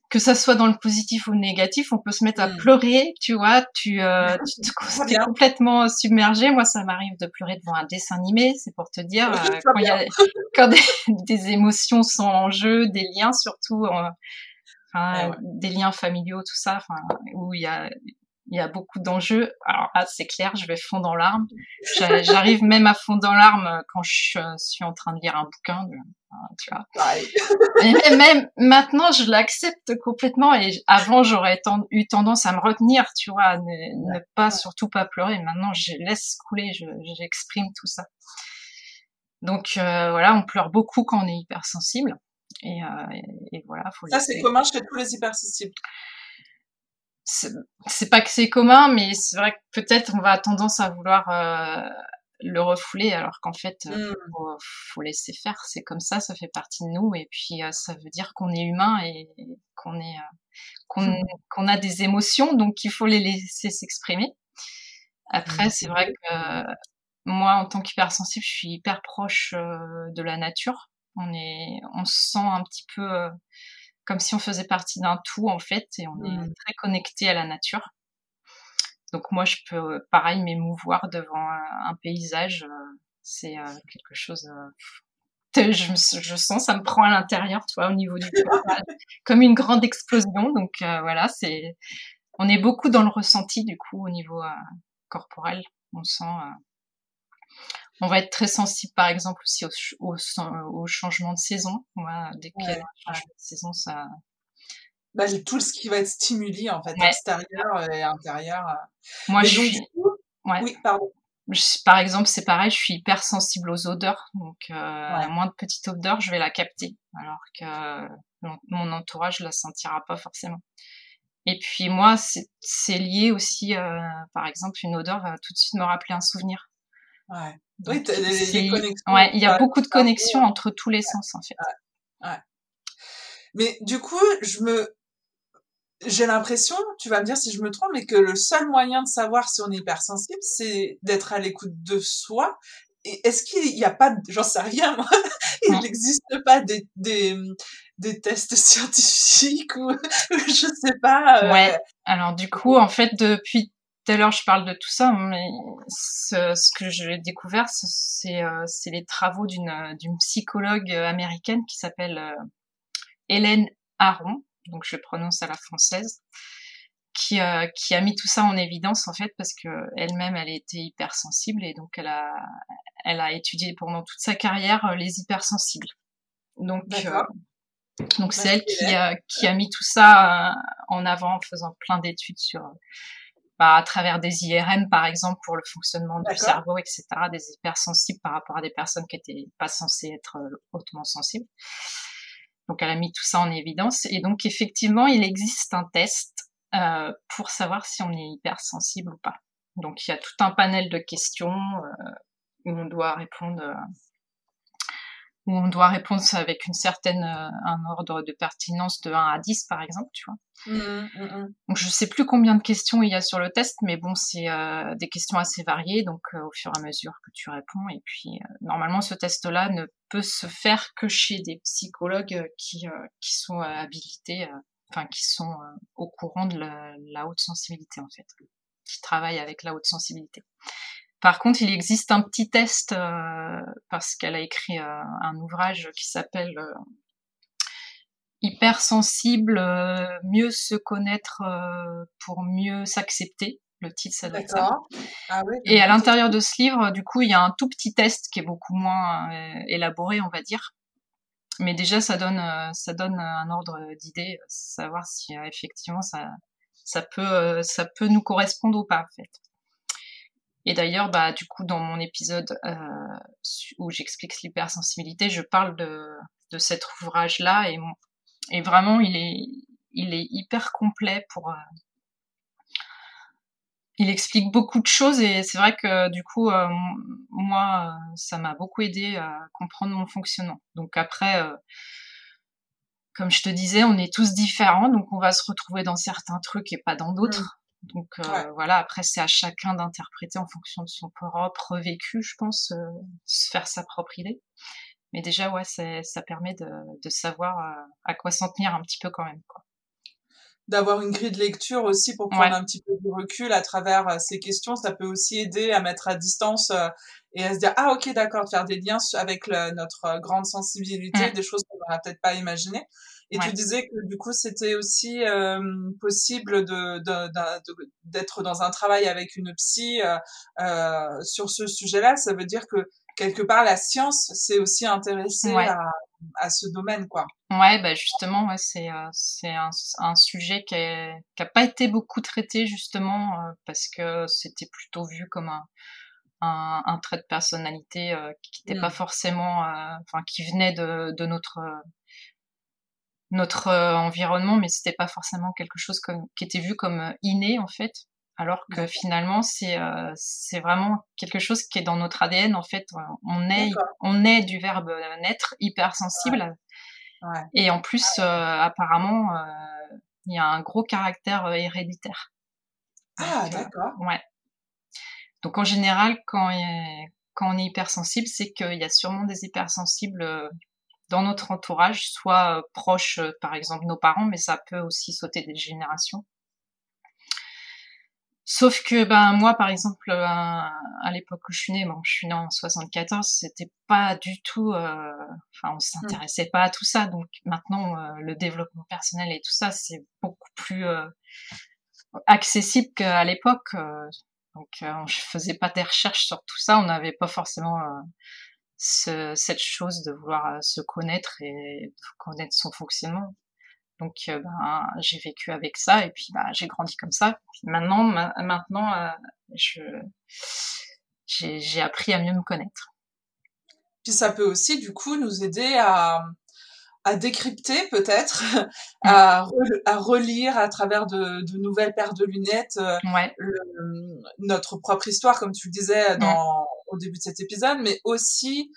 que ça soit dans le positif ou le négatif, on peut se mettre à mm. pleurer, tu vois, tu, euh, tu te, es complètement submergé. Moi, ça m'arrive de pleurer devant un dessin animé, c'est pour te dire, euh, quand, y a, quand des, des, émotions sont en jeu, des liens surtout, des liens familiaux, tout ça, où il y a il y a beaucoup d'enjeux. Alors là, c'est clair, je vais fondre en larmes. J'arrive même à fondre en larmes quand je suis en train de lire un bouquin, tu vois. Et même maintenant, je l'accepte complètement. Et avant, j'aurais eu tendance à me retenir, tu vois, ne, ne pas surtout pas pleurer. Maintenant, je laisse couler, j'exprime tout ça. Donc euh, voilà, on pleure beaucoup quand on est hypersensible. Et, euh, et, voilà. Faut ça, c'est commun chez tous les hypersensibles c'est pas que c'est commun, mais c'est vrai que peut-être on va tendance à vouloir euh, le refouler, alors qu'en fait, euh, mmh. faut, laisser faire. C'est comme ça, ça fait partie de nous, et puis euh, ça veut dire qu'on est humain et qu'on est mmh. qu'on a des émotions, donc il faut les laisser s'exprimer. Après, mmh. c'est vrai que moi, en tant qu'hypersensible, je suis hyper proche de la nature. On est, on se sent un petit peu comme si on faisait partie d'un tout en fait, et on est mmh. très connecté à la nature. Donc moi, je peux pareil m'émouvoir devant un, paysage. Euh, c'est euh, quelque chose. Euh, je, je, sens, ça me prend à l'intérieur, tu vois, au niveau du corps, comme une grande explosion. Donc voilà, c'est. On est beaucoup dans le ressenti du coup au niveau corporel. On sent on va être très sensible, par exemple, aussi au, au, changement de saison. dès qu'il y a un changement de saison, ça. Bah, tout ce qui va être stimuli, en fait, extérieur et intérieur. Moi, je suis. Oui, pardon. par exemple, c'est pareil, je suis hyper sensible aux odeurs. Donc, euh, à moins de petites odeurs, je vais la capter. Alors que mon entourage ne la sentira pas forcément. Et puis moi, c'est lié aussi, euh, par exemple, une odeur va tout de suite me rappeler un souvenir. Ouais. Oui, Ouais, il y a beaucoup de connexions entre tous les sens en fait. Ouais. Mais du coup, je me, j'ai l'impression, tu vas me dire si je me trompe, mais que le seul moyen de savoir si on est hypersensible, c'est d'être à l'écoute de soi. Et est-ce qu'il n'y a pas, j'en sais rien moi, il n'existe pas des, des, des tests scientifiques ou je sais pas. Euh... Ouais. Alors du coup, en fait, depuis tout à l'heure, je parle de tout ça, mais ce, ce que j'ai découvert, c'est euh, les travaux d'une psychologue américaine qui s'appelle euh, Hélène Aron, donc je le prononce à la française, qui, euh, qui a mis tout ça en évidence en fait parce que elle-même elle était hypersensible et donc elle a elle a étudié pendant toute sa carrière euh, les hypersensibles. Donc euh, donc c'est elle qui a, qui a mis tout ça en avant en faisant plein d'études sur bah, à travers des IRM par exemple pour le fonctionnement du cerveau, etc. Des hypersensibles par rapport à des personnes qui étaient pas censées être euh, hautement sensibles. Donc elle a mis tout ça en évidence et donc effectivement il existe un test euh, pour savoir si on est hypersensible ou pas. Donc il y a tout un panel de questions euh, où on doit répondre euh, où on doit répondre avec une certaine euh, un ordre de pertinence de 1 à 10 par exemple, tu vois. Mmh, mmh, mmh. Donc je sais plus combien de questions il y a sur le test, mais bon c'est euh, des questions assez variées, donc euh, au fur et à mesure que tu réponds. Et puis normalement ce test-là ne peut se faire que chez des psychologues qui qui sont habilités, enfin qui sont au courant de la, la, haute sensibilité en fait, qui travaillent avec la haute sensibilité. Par contre, il existe un petit test euh, parce qu'elle a écrit euh, un ouvrage qui s'appelle euh, Hypersensible, mieux se connaître pour mieux s'accepter. Le titre, ça doit être ça. Ah Et à l'intérieur de ce livre, du coup, il y a un tout petit test qui est beaucoup moins élaboré, on va dire. Mais déjà, ça donne, ça donne un ordre d'idée, savoir si effectivement ça, ça peut, ça peut nous correspondre ou pas, en fait. Et d'ailleurs, bah, du coup, dans mon épisode euh, où j'explique l'hypersensibilité, je parle de, de cet ouvrage-là et, vraiment, il est, il est hyper complet pour. Euh, il explique beaucoup de choses et c'est vrai que du coup, euh, moi, ça m'a beaucoup aidé à comprendre mon fonctionnement. Donc après, comme je te disais, on est tous différents, donc on va se retrouver dans certains trucs et pas dans d'autres. Donc voilà, après c'est à chacun d'interpréter en fonction de son propre vécu, je pense, se faire sa propre idée. Mais déjà, ouais, ça permet de, de savoir à quoi s'en tenir un petit peu quand même. Quoi d'avoir une grille de lecture aussi pour prendre un petit peu de recul à travers euh, ces questions. Ça peut aussi aider à mettre à distance euh, et à se dire ah ok d'accord de faire des liens avec notre euh, grande sensibilité, des choses qu'on n'aurait peut-être pas imaginées. Et tu disais que du coup c'était aussi possible de, d'être dans un travail avec une psy sur ce sujet-là. Ça veut dire que quelque part la science s'est aussi intéressée à, à ce domaine, quoi. Ouais, bah justement, ouais, c'est euh, c'est un, un, sujet qui n'a pas été beaucoup traité justement euh, parce que c'était plutôt vu comme un, un, un trait de personnalité euh, qui n'était pas mmh. forcément, enfin, qui venait de, de notre notre environnement, mais c'était pas forcément quelque chose comme, qui était vu comme inné en fait. Alors que finalement c'est euh, c'est vraiment quelque chose qui est dans notre ADN en fait. On est on est du verbe naître hypersensible. Ouais. et en plus euh, apparemment euh, il y a un gros caractère héréditaire. Ah d'accord. ouais. Donc en général quand quand on est hypersensible c'est qu'il y a sûrement des hypersensibles dans notre entourage soit proches par exemple nos parents mais ça peut aussi sauter des générations Sauf que ben moi par exemple euh, à, l'époque où je suis née, bon je suis née en 74, c'était pas du tout, euh, enfin on s'intéressait pas à tout ça. Donc maintenant euh, le développement personnel et tout ça c'est beaucoup plus accessible qu'à l'époque. donc je faisais pas des recherches sur tout ça, on n'avait pas forcément ce, cette chose de vouloir se connaître et de connaître son fonctionnement. Donc euh, ben, j'ai vécu avec ça et puis ben, j'ai grandi comme ça. maintenant, maintenant, euh, je j'ai appris à mieux me connaître. Puis ça peut aussi du coup nous aider à à décrypter peut-être, mmh. à, à, relire à travers de, de, nouvelles paires de lunettes euh, ouais. notre propre histoire, comme tu le disais mmh. dans, au début de cet épisode, mais aussi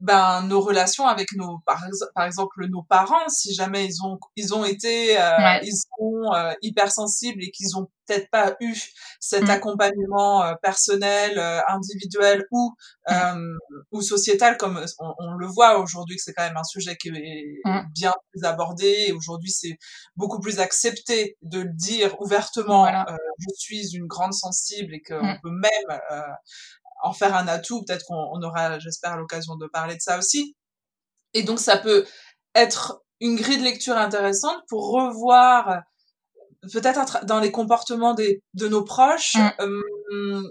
ben nos relations avec nos par, par, exemple nos parents si jamais ils ont ils ont été euh, ils sont euh, hypersensibles et qu'ils ont peut-être pas eu cet mmh. accompagnement euh, personnel euh, individuel ou mmh. ou sociétal comme on, on le voit aujourd'hui que c'est quand même un sujet qui est mmh. bien plus abordé et aujourd'hui c'est beaucoup plus accepté de le dire ouvertement je suis une grande sensible et qu'on peut même en faire un atout. Peut-être qu'on aura, j'espère, l'occasion de parler de ça aussi. Et donc, ça peut être une grille de lecture intéressante pour revoir peut-être dans les comportements des, de nos proches mm. euh,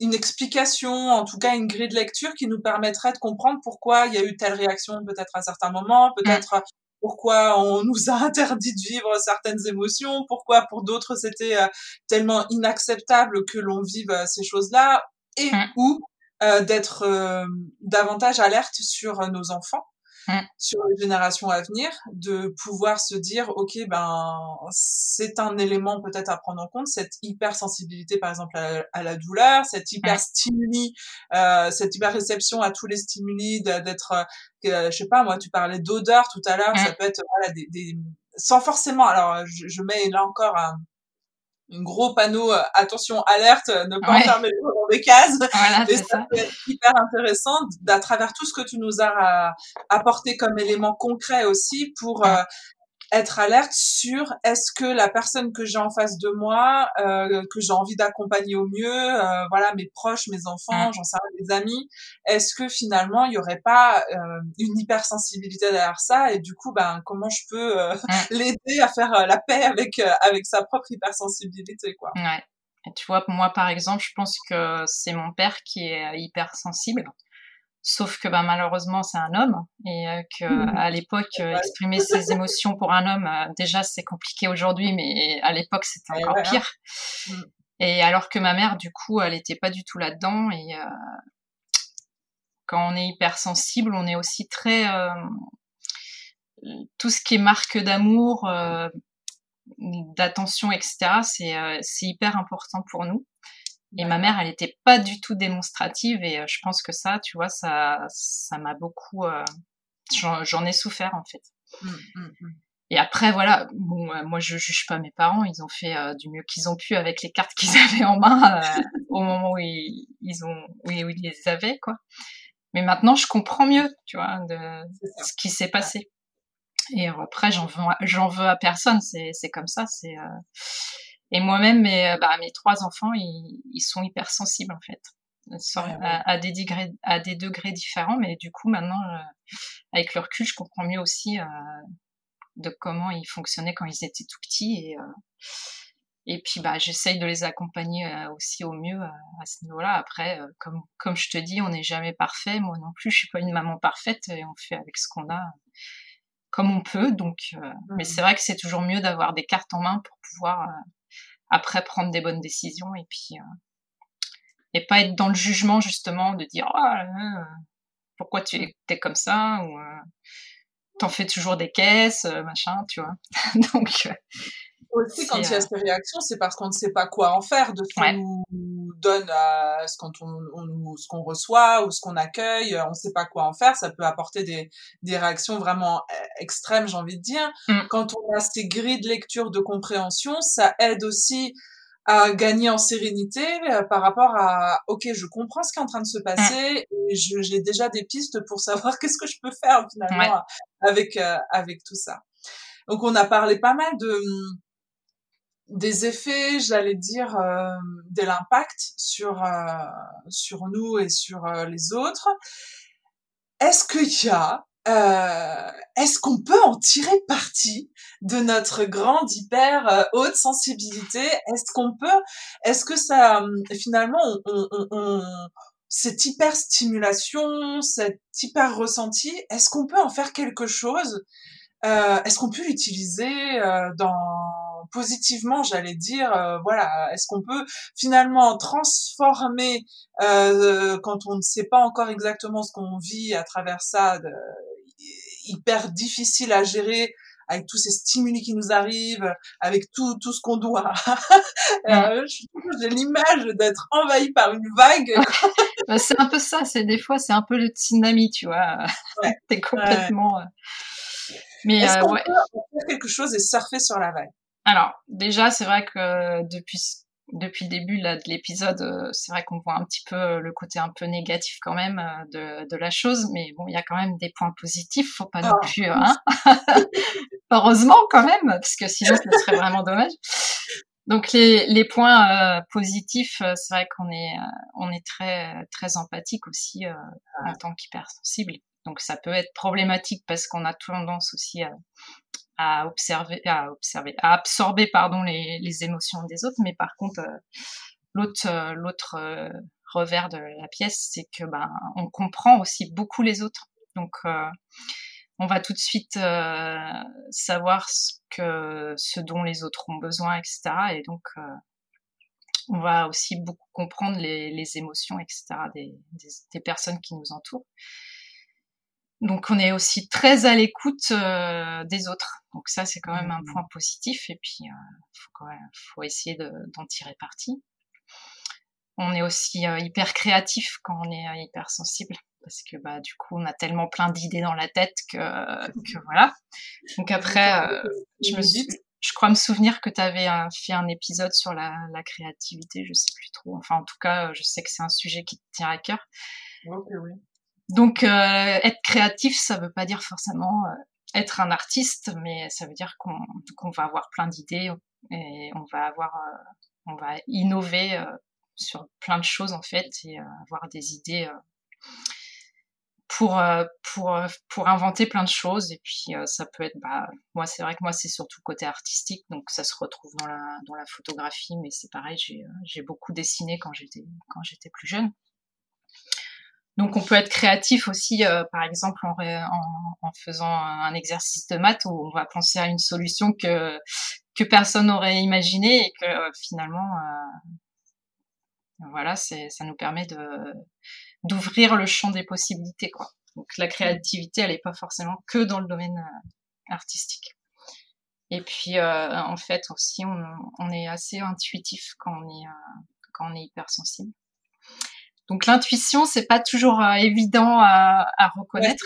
une explication, en tout cas une grille de lecture qui nous permettrait de comprendre pourquoi il y a eu telle réaction peut-être à certains moments, peut-être mm. pourquoi on nous a interdit de vivre certaines émotions, pourquoi pour d'autres c'était euh, tellement inacceptable que l'on vive euh, ces choses-là, et mmh. ou euh, d'être euh, davantage alerte sur euh, nos enfants, mmh. sur les générations à venir, de pouvoir se dire ok ben c'est un élément peut-être à prendre en compte cette hypersensibilité par exemple à, la douleur, cette hyper stimuli, euh, cette hyper réception à tous les stimuli, d'être je sais pas moi tu parlais d'odeur tout à l'heure, ça peut être voilà des, des sans forcément alors je, je mets là encore un un gros panneau euh, attention alerte euh, ne pas enfermer les dans des cases. Et ça, peut être hyper intéressant à travers tout ce que tu nous as euh, apporté comme élément concret aussi pour être alerte sur est-ce que la personne que j'ai en face de moi, euh, que j'ai envie d'accompagner au mieux, euh, voilà mes proches, mes enfants, mm. j'en sais rien, mes amis, est-ce que finalement il y aurait pas euh, une hypersensibilité derrière ça? Et du coup ben comment je peux euh, mm. l'aider à faire euh, la paix avec avec sa propre hypersensibilité quoi? Ouais. Et tu vois moi par exemple je pense que c'est mon père qui est hypersensible Sauf que bah, malheureusement c'est un homme et euh, que mmh. à l'époque euh, exprimer ses émotions pour un homme euh, déjà c'est compliqué aujourd'hui mais à l'époque c'était encore hein. pire. Mmh. Et alors que ma mère du coup elle était pas du tout là-dedans et quand on est hypersensible on est aussi très tout ce qui est marque d'amour d'attention etc c'est c'est hyper important pour nous. Et ma mère, elle n'était pas du tout démonstrative et euh, je pense que ça, tu vois, ça, ça m'a beaucoup, euh, j'en ai souffert en fait. Mmh, mmh, mmh. et après, voilà, bon, euh, moi je juge pas mes parents, ils ont fait euh, du mieux qu'ils ont pu avec les cartes qu'ils avaient en main euh, au moment où ils, ils ont, où, où, ils les avaient, quoi. Mais maintenant, je comprends mieux, tu vois, de ce qui s'est passé. Et après, j'en veux, j'en veux à personne, c'est, c'est comme ça, c'est. Et moi-même, mes, bah, mes trois enfants, ils, ils sont hypersensibles en fait. À, à, des degrés, à des degrés différents, mais du coup maintenant, avec le recul, je comprends mieux aussi de comment ils fonctionnaient quand ils étaient tout petits et euh, et puis bah j'essaye de les accompagner euh, aussi au mieux euh, à ce niveau-là. Après, comme comme je te dis, on n'est jamais parfait. Moi non plus, je suis pas une maman parfaite et on fait avec ce qu'on a comme on peut. Donc, mais mmh. c'est vrai que c'est toujours mieux d'avoir des cartes en main pour pouvoir après prendre des bonnes décisions et puis et pas être dans le jugement justement de dire oh, pourquoi tu es comme ça ou t'en fais toujours des caisses, euh, machin, tu vois. Donc euh, aussi quand il y a euh, ces réactions, c'est parce qu'on ne sait pas quoi en faire de nous donne, ce quand on, on ce qu'on reçoit ou ce qu'on accueille, on ne sait pas quoi en faire. Ça peut apporter des, des réactions vraiment extrêmes, j'ai envie de dire. Mm. Quand on a ces grilles de lecture de compréhension, ça aide aussi à gagner en sérénité euh, par rapport à ok je comprends ce qui est en train de se passer et j'ai déjà des pistes pour savoir qu'est-ce que je peux faire finalement avec euh, avec tout ça donc on a parlé pas mal de des effets j'allais dire euh, de l'impact sur sur nous et sur les autres. Est-ce qu'il y a euh, est-ce qu'on peut en tirer parti de notre grande hyper euh, haute sensibilité? Est-ce qu'on peut Est-ce que ça finalement on, on, on, cette hyper stimulation, cette hyper ressenti, est-ce qu'on peut en faire quelque chose? Euh, Est-ce qu'on peut l'utiliser euh, dans positivement, j'allais dire, euh, voilà, est-ce qu'on peut finalement transformer euh, quand on ne sait pas encore exactement ce qu'on vit à travers ça, de, hyper difficile à gérer avec tous ces stimuli qui nous arrivent, avec tout tout ce qu'on doit. euh, J'ai l'image d'être envahi par une vague. Bah, c'est un peu ça. C'est des fois c'est un peu le tsunami, tu vois. Ouais. T'es complètement. Ouais. Mais est-ce euh, qu'on ouais. peut faire quelque chose et surfer sur la vague? Alors déjà, c'est vrai que depuis depuis le début là, de l'épisode, euh, c'est vrai qu'on voit un petit peu euh, le côté un peu négatif quand même euh, de, de la chose, mais bon, il y a quand même des points positifs, faut pas non oh. plus, hein heureusement quand même, parce que sinon ce serait vraiment dommage. Donc les, les points euh, positifs, c'est vrai qu'on est on est très très empathique aussi euh, en tant qu'hypersensible. Donc ça peut être problématique parce qu'on a tendance aussi à, à observer, à observer, à absorber pardon les, émotions des autres. Mais par contre, euh, l'autre euh, euh, revers de la pièce, c'est que ben on comprend aussi beaucoup les autres. Donc on va tout de suite savoir ce dont les autres ont besoin, etc. Et donc on va aussi beaucoup comprendre les, émotions, etc. Des, des personnes qui nous entourent. Donc on est aussi très à l'écoute euh, des autres. Donc ça c'est quand même un mmh. point positif et puis euh, faut, quand même, faut essayer d'en tirer parti. On est aussi euh, hyper créatif quand on est euh, hyper sensible parce que bah du coup on a tellement plein d'idées dans la tête que, que voilà. Donc après euh, je me suis je crois me souvenir que tu avais fait un épisode sur la, la, créativité, je sais plus trop. Enfin en tout cas je sais que c'est un sujet qui te tient à cœur. Okay, oui. Donc, euh, être créatif, ça veut pas dire forcément euh, être un artiste, mais ça veut dire qu'on qu va avoir plein d'idées et on va avoir, euh, on va innover sur plein de choses en fait et avoir des idées pour pour pour inventer plein de choses. Et puis ça peut être bah moi c'est vrai que moi c'est surtout côté artistique donc ça se retrouve dans la dans la photographie mais c'est pareil j'ai j'ai beaucoup dessiné quand j'étais quand j'étais plus jeune donc on peut être créatif aussi, euh, par exemple en, faisant un exercice de maths où on va penser à une solution que personne n'aurait imaginé et que euh, finalement, euh, voilà, ça nous permet de d'ouvrir le champ des possibilités, quoi. Donc la créativité, elle n'est pas forcément que dans le domaine artistique. Et puis en fait aussi, on, on, est assez intuitif quand on est quand on est hypersensible. Donc l'intuition, c'est pas toujours euh, évident à, à reconnaître.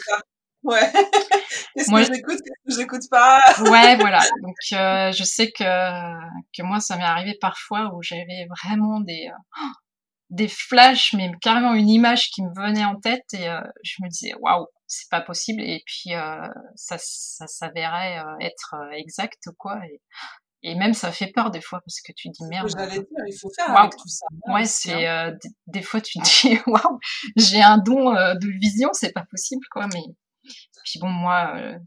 Ouais. Qu'est-ce que j'écoute, qu'est-ce que j'écoute pas? Ouais, voilà. Donc euh, je sais que que moi ça m'est arrivé parfois où j'avais vraiment des euh, des flashs, mais carrément une image qui me venait en tête et euh, je me disais waouh, c'est pas possible et puis euh, ça ça s'avérait être exact quoi et et même ça fait peur des fois parce que tu dis merde. J'allais dire, il faut faire avec tout ça. Ouais, c'est hein. des, fois tu te dis waouh, j'ai un don de vision, c'est pas possible quoi, mais puis bon, moi, euh,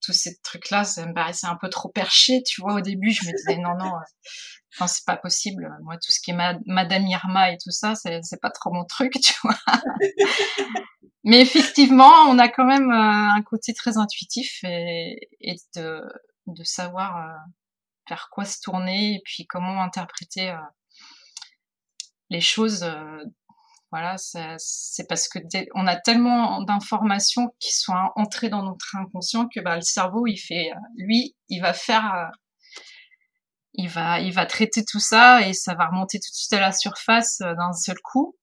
tous ces trucs-là, ça me paraissait un peu trop perché, tu vois. Au début, je me disais non, non, euh, c'est pas possible. Moi, tout ce qui est Madame Irma et tout ça, c'est pas trop mon truc, tu vois. Mais effectivement, on a quand même euh, un côté très intuitif et, et de, de savoir euh, vers quoi se tourner et puis comment interpréter les choses voilà, c'est parce que on a tellement d'informations qui sont entrées dans notre inconscient que bah, le cerveau, il euh, lui, il va faire, euh, il va, traiter tout ça et ça va remonter tout de suite à la surface euh, d'un seul coup.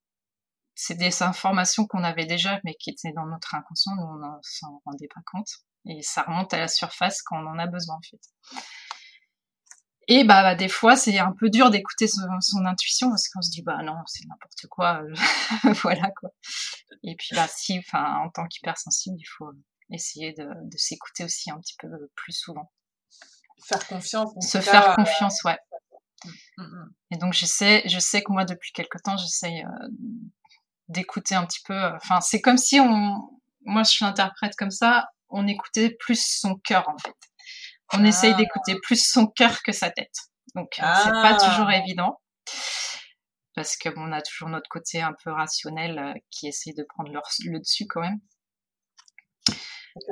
C'est des informations qu'on avait déjà, mais qui étaient dans notre inconscient, nous on s'en rendait pas compte. Et ça remonte à la surface quand on en a besoin, en fait. Et bah, bah, des fois, c'est un peu dur d'écouter son, intuition parce qu'on se dit bah non, c'est n'importe quoi, euh, voilà quoi. Et puis bah si, enfin en tant qu'hypersensible, il faut essayer de, de s'écouter aussi un petit peu plus souvent. Faire confiance. Se faire euh, confiance, ouais. Mm, mm, mm. Et donc j'essaie, je sais que moi depuis quelque temps, j'essaie euh, d'écouter un petit peu. Enfin, c'est comme si on, moi je l'interprète comme ça, on écoutait plus son cœur en fait on essaye ah. d'écouter plus son cœur que sa tête. Donc euh, c'est pas ah. toujours évident parce que bon, on a toujours notre côté un peu rationnel euh, qui essaye de prendre le dessus quand même.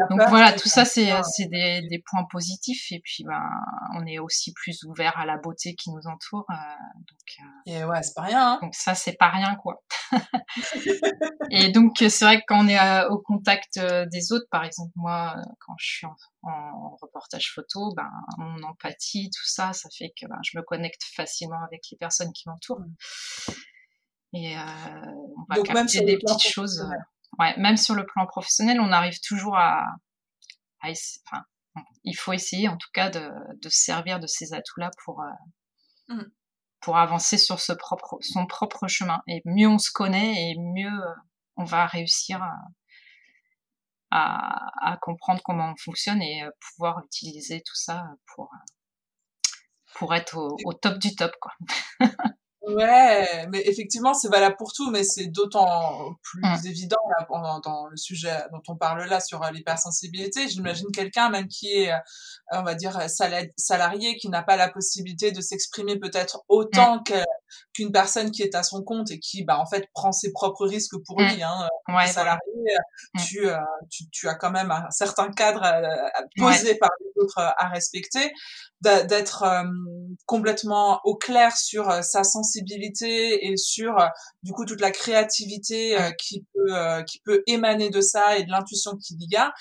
Donc voilà, tout ça c'est des, des, points positifs et puis ben on est aussi plus ouvert à la beauté qui nous entoure. Euh, donc, euh, et ouais, c'est pas rien. Hein. Donc ça c'est pas rien quoi. et donc c'est vrai que quand on est euh, au contact des autres, par exemple moi quand je suis en, en, reportage photo, ben mon empathie, tout ça, ça fait que ben, je me connecte facilement avec les personnes qui m'entourent. Et on va donc, capter des petites choses ouais, même sur le plan professionnel, on arrive toujours à, enfin, il faut essayer en tout cas de, de se servir de ces atouts-là pour, euh, mmh. pour avancer sur ce propre, son propre chemin. Et mieux on se connaît et mieux euh, on va réussir à, à, comprendre comment on fonctionne et euh, pouvoir utiliser tout ça pour, pour être au, au top du top, quoi. Ouais, mais effectivement, c'est valable pour tout, mais c'est d'autant plus mmh. évident là, dans, le sujet dont on parle là sur euh, l'hypersensibilité. J'imagine quelqu'un même qui est, euh, on va dire, salarié, qui n'a pas la possibilité de s'exprimer peut-être autant mmh. Qu'une personne qui est à son compte et qui, bah, en fait, prend ses propres risques pour mmh. lui. Hein. Ouais, salarié, tu, euh, tu, tu, as quand même un certain cadre posé par les autres à respecter d'être euh, complètement au clair sur euh, sa sensibilité et sur euh, du coup toute la créativité qui peut qui peut émaner de ça et de l'intuition qu'il y a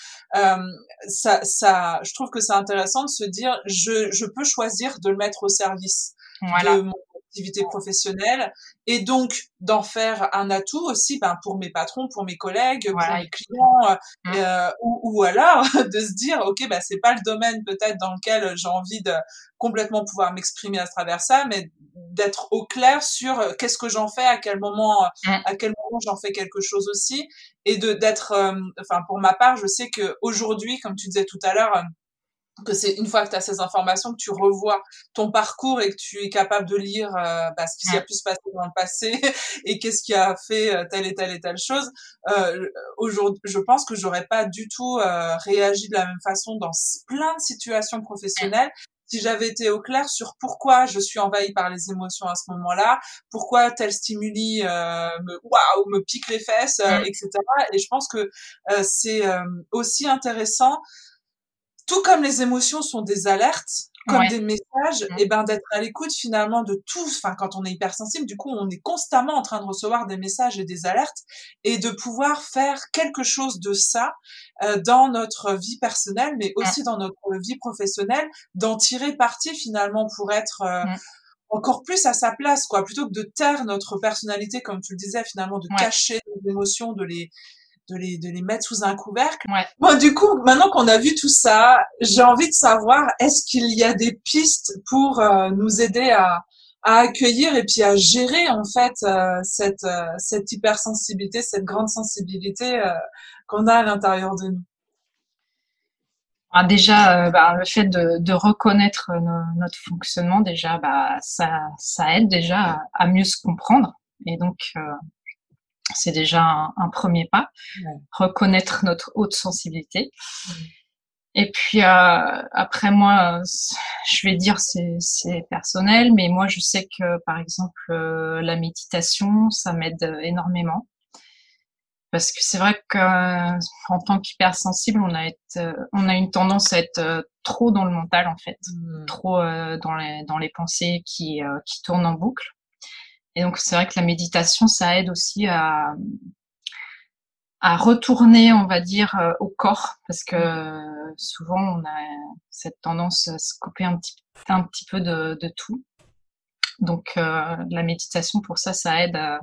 ça ça je trouve que c'est intéressant de se dire je je peux choisir de le mettre au service de mon activité professionnelle et donc d'en faire un atout aussi ben, pour mes patrons, pour mes collègues, pour mes clients, euh, mmh. euh ou, ou, alors de se dire ok ben c'est pas le domaine peut-être dans lequel j'ai envie de complètement pouvoir m'exprimer à travers ça, mais d'être au clair sur euh, qu'est-ce que j'en fais, à quel moment, mmh. à quel moment j'en fais quelque chose aussi, et de d'être, euh, enfin pour ma part, je sais que aujourd'hui, comme tu disais tout à l'heure que c'est une fois que tu as ces informations que tu revois ton parcours et que tu es capable de lire euh, bah, ce qui s'est pu se passer dans le passé et qu'est-ce qui a fait euh, telle et telle et telle chose euh, aujourd'hui je pense que j'aurais pas du tout euh, réagi de la même façon dans plein de situations professionnelles si j'avais été au clair sur pourquoi je suis envahie par les émotions à ce moment-là, pourquoi tel stimuli euh, me waouh me pique les fesses, etc. Et je pense que c'est aussi intéressant tout comme les émotions sont des alertes, comme des messages, mmh. et ben d'être à l'écoute finalement de tout. Enfin, quand on est hypersensible, du coup, on est constamment en train de recevoir des messages et des alertes, et de pouvoir faire quelque chose de ça euh, dans notre vie personnelle, mais mmh. aussi dans notre vie professionnelle, d'en tirer parti finalement pour être euh, mmh. encore plus à sa place, quoi, plutôt que de taire notre personnalité, comme tu le disais, finalement, de cacher nos émotions, de les de les, de les mettre sous un couvercle. Ouais. Bon, du coup, maintenant qu'on a vu tout ça, j'ai envie de savoir, est-ce qu'il y a des pistes pour euh, nous aider à, à accueillir et puis à gérer en fait euh, cette, euh, cette hypersensibilité, cette grande sensibilité qu'on a à l'intérieur de nous? Ah, déjà, bah, le fait de, de reconnaître notre fonctionnement, déjà, bah, ça, ça aide déjà à, à mieux se comprendre. Et donc, c'est déjà un, premier pas. Reconnaître notre haute sensibilité. Et puis euh, après moi, je vais dire c'est personnel, mais moi je sais que par exemple euh, la méditation, ça m'aide énormément parce que c'est vrai qu'en tant qu'hypersensible, on a être, on a une tendance à être trop dans le mental en fait, mmh. trop dans les dans les pensées qui qui tournent en boucle. Et donc, c'est vrai que la méditation, ça aide aussi à, à retourner, on va dire, euh, au corps, parce que souvent, on a cette tendance à se couper un petit, un petit peu de, de tout. Donc, euh, la méditation, pour ça, ça aide à,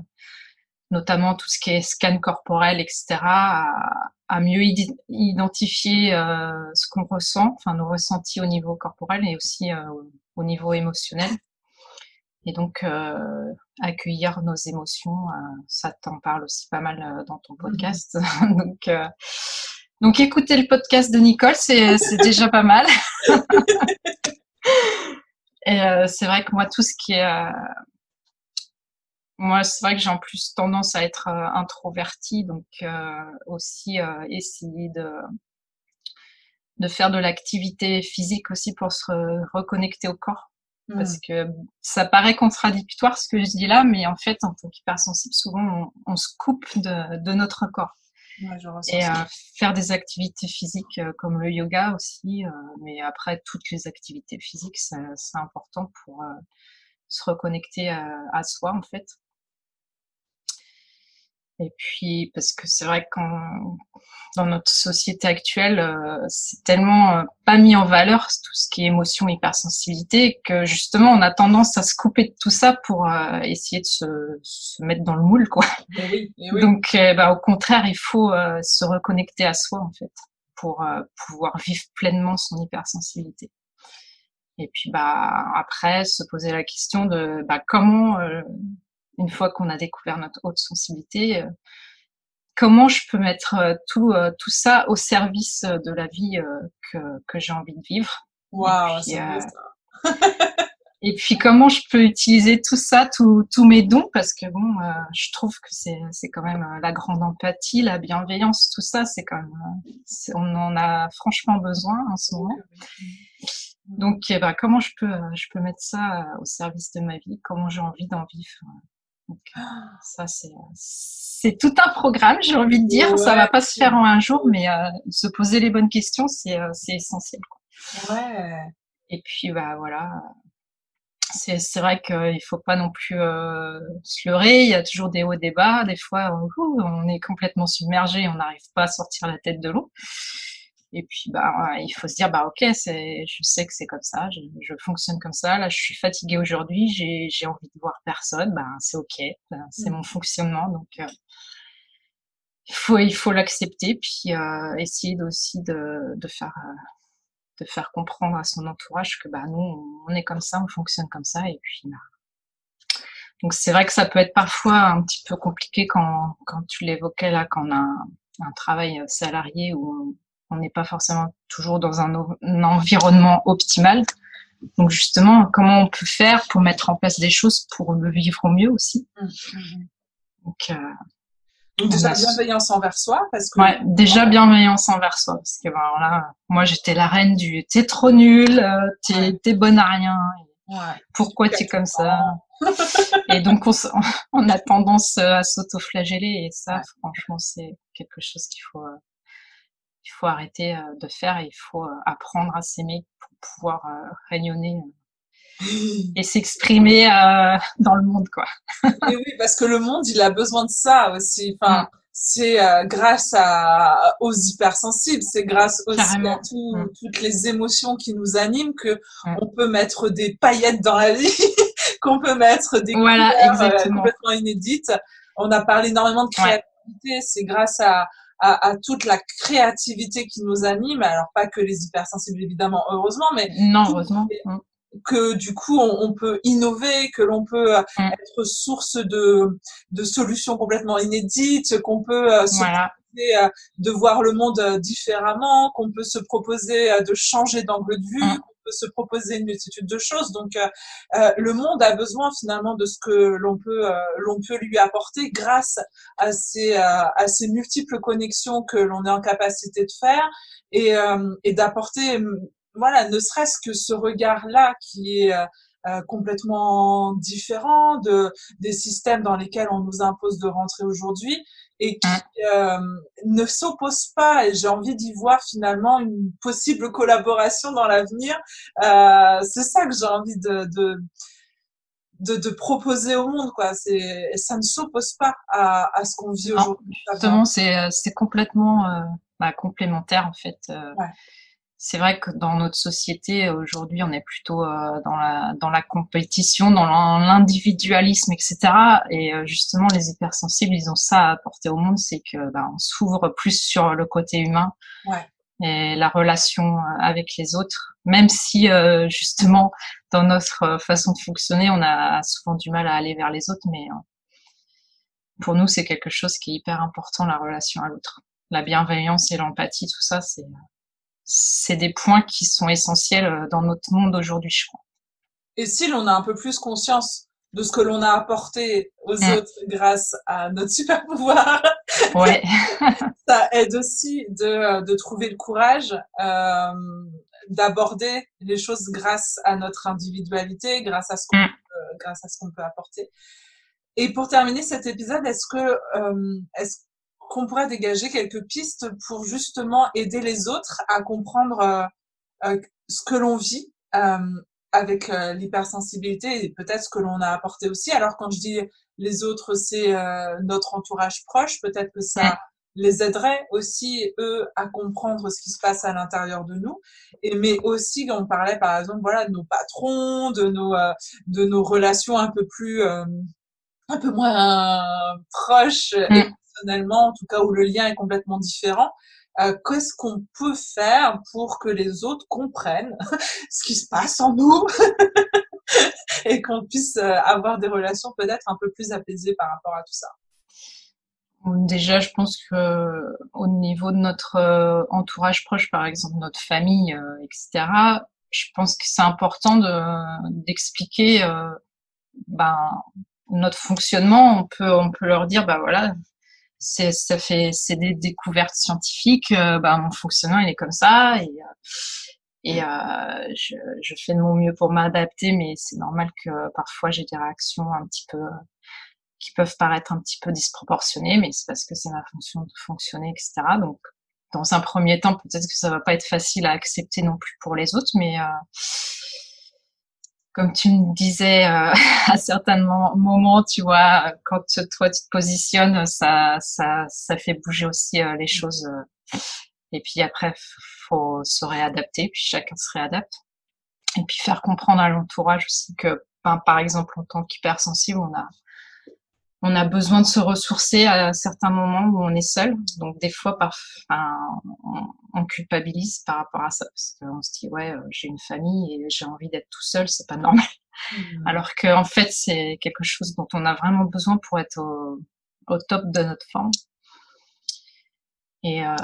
notamment tout ce qui est scan corporel, etc., à, mieux identifier euh, ce qu'on ressent, enfin nos ressentis au niveau corporel et aussi euh, au niveau émotionnel. Et donc, euh, accueillir nos émotions, euh, ça t'en parle aussi pas mal euh, dans ton mhm. podcast. donc, donc, écouter le podcast de Nicole, c'est déjà pas mal. Et c'est vrai que moi, tout ce qui est... moi, c'est vrai que j'ai en plus tendance à être introvertie, donc aussi essayer de de faire de l'activité physique aussi pour se reconnecter au corps parce mmh. que ça paraît contradictoire ce que je dis là, mais en fait, en tant qu'hypersensible, souvent on, se coupe de, de notre corps. Ouais, et euh, faire des activités physiques euh, comme le yoga aussi, euh, mais après toutes les activités physiques, c'est important pour se reconnecter à, à, soi en fait. Et puis, parce que c'est vrai que dans notre société actuelle, euh, c'est tellement euh, pas mis en valeur tout ce qui est émotion, hypersensibilité, que justement, on a tendance à se couper de tout ça pour euh, essayer de se, se, mettre dans le moule, quoi. oui, oui. Donc, bah, au contraire, il faut se reconnecter à soi, en fait, pour pouvoir vivre pleinement son hypersensibilité. Et puis, bah, après, se poser la question de bah, comment une fois qu'on a découvert notre haute sensibilité, euh, comment je peux mettre euh, tout, euh, tout ça au service de la vie que, que j'ai envie de vivre. Waouh, c'est ça. et puis comment je peux utiliser tout ça, tous mes dons, parce que bon, je trouve que c'est, c'est quand même la grande empathie, la bienveillance, tout ça, c'est quand même, on en a franchement besoin en ce moment. Donc, eh ben, comment je peux, je peux mettre ça au service de ma vie, comment j'ai envie d'en vivre? Donc, euh, ça, c'est, c'est tout un programme, j'ai envie de dire. ça va pas se faire en un jour, mais euh, se poser les bonnes questions, c'est, euh, c'est essentiel. Quoi. Ouais. Et puis, bah voilà. C'est, c'est vrai qu'il faut pas non plus euh, se leurrer. Il y a toujours des hauts, des bas. Des fois, on est complètement submergé, on n'arrive pas à sortir la tête de l'eau. Et puis, bah, il faut se dire, bah, ok, c'est, je sais que c'est comme ça, je, je, fonctionne comme ça. Là, je suis fatiguée aujourd'hui, j'ai, j'ai envie de voir personne, bah, c'est ok, c'est mon mmh. fonctionnement. Donc, euh, il faut, il faut l'accepter, puis euh, essayer aussi de, de faire, euh, de faire comprendre à son entourage que, bah, nous, on est comme ça, on fonctionne comme ça, et puis, bah, donc c'est vrai que ça peut être parfois un petit peu compliqué quand, quand tu l'évoquais là, quand on a un, un travail salarié où on, n'est pas forcément toujours dans un, environnement optimal. Donc justement, comment on peut faire pour mettre en place des choses pour le vivre au mieux aussi? Mmh, mmh. Donc, euh, Donc déjà bienveillance envers soi parce que ouais, déjà bienveillance envers soi parce que ben, là, moi j'étais la reine du t'es trop nul, euh, t'es ouais. bonne à rien. Ouais. Pourquoi t'es comme ça Et donc on, on, a tendance à s'auto-flageller et ça, franchement, c'est quelque chose qu'il faut euh, il faut arrêter euh, de faire et il faut euh, apprendre à s'aimer pour pouvoir euh, rayonner et s'exprimer dans le monde quoi. et oui, parce que le monde, il a besoin de ça aussi. Enfin, mm. c'est grâce à, aux hypersensibles, c'est grâce aussi à mm. toutes les émotions qui nous animent que mm. on peut mettre des paillettes dans la vie, qu'on peut mettre des voilà, couleurs complètement inédites. On a parlé énormément de créativité, c'est grâce à à, à, toute la créativité qui nous anime. Alors pas que les hypersensibles évidemment, heureusement, mais non, heureusement. Mm. que du coup on, on peut innover, que l'on peut euh, Mm. être source de, de solutions complètement inédites, qu'on peut euh, se Voilà. proposer, euh, de voir le monde euh, différemment, qu'on peut se proposer de changer d'angle de vue, Mm. Se proposer une multitude de choses. Donc euh, euh, le monde a besoin finalement de ce que l'on peut euh, l'on peut lui apporter grâce à ces à ces multiples connexions que l'on est en capacité de faire et et d'apporter voilà ne serait-ce que ce regard là qui est complètement différent de des systèmes dans lesquels on nous impose de rentrer aujourd'hui et qui euh, ne s'oppose pas et j'ai envie d'y voir finalement une possible collaboration dans l'avenir euh, c'est ça que j'ai envie de, de de, de proposer au monde quoi c'est ça ne s'oppose pas à, à ce qu'on vit aujourd'hui Justement, c'est euh, c'est complètement euh, bah, complémentaire en fait. Euh, Ouais. C'est vrai que dans notre société aujourd'hui, on est plutôt euh, dans la dans la compétition, dans l'in- l'individualisme, etc. Et euh, justement, les hypersensibles, ils ont ça à apporter au monde, c'est que bah, on s'ouvre plus sur le côté humain Ouais. et la relation euh, avec les autres. Même si justement, dans notre façon de fonctionner, on a souvent du mal à aller vers les autres, mais pour nous, c'est quelque chose qui est hyper important, la relation à l'autre. La bienveillance et l'empathie, tout ça, c'est c'est des points qui sont essentiels euh, dans notre monde aujourd'hui, je crois. Et si l'on a un peu plus conscience de ce que l'on a apporté aux Mm. autres grâce à notre super pouvoir, Ouais, ça aide aussi de, de trouver le courage euh, d'aborder les choses grâce à notre individualité, grâce à ce qu'on Mm. peut, grâce à ce qu'on peut apporter. Et pour terminer cet épisode, est-ce que euh, est-ce qu'on pourrait dégager quelques pistes pour justement aider les autres à comprendre euh, euh, ce que l'on vit euh, avec l'hypersensibilité et peut-être ce que l'on a apporté aussi. Alors quand je dis les autres, c'est notre entourage proche, peut-être que ça les aiderait aussi eux à comprendre ce qui se passe à l'intérieur de nous et mais aussi on parlait par exemple voilà de nos patrons de nos euh, de nos relations un peu plus euh, un peu moins proches Mm. Émotionnellement en tout cas où le lien est complètement différent euh, qu'est-ce qu'on peut faire pour que les autres comprennent ce qui se passe en nous et qu'on puisse euh, avoir des relations peut-être un peu plus apaisées par rapport à tout ça? Déjà, je pense que au niveau de notre euh, entourage proche, par exemple notre famille, euh, etc., je pense que c'est important de d'expliquer euh, ben, notre fonctionnement. On peut on peut leur dire bah voilà, c'est ça fait c'est des découvertes scientifiques. euh, ben, mon fonctionnement il est comme ça et euh, et euh, je, je fais de mon mieux pour m'adapter, mais c'est normal que parfois j'ai des réactions un petit peu qui peuvent paraître un petit peu disproportionnées, mais c'est parce que c'est ma fonction de fonctionner, etc. Donc, dans un premier temps, peut-être que ça va pas être facile à accepter non plus pour les autres, mais euh, comme tu me disais euh, à certains mo- moments, tu vois, quand toi tu te positionnes, ça, ça, ça fait bouger aussi euh, les choses. euh. et puis après, faut se réadapter, puis chacun se réadapte. Et puis faire comprendre à l'entourage aussi que, ben, par exemple, en tant qu'hypersensible, on a on a besoin de se ressourcer à certains moments où on est seul. Donc des fois, par, enfin, on, on culpabilise par rapport à ça parce qu'on se dit ouais, euh, j'ai une famille et j'ai envie d'être tout seul, c'est pas normal. Alors que en fait, c'est quelque chose dont on a vraiment besoin pour être au, au top de notre forme. Et euh,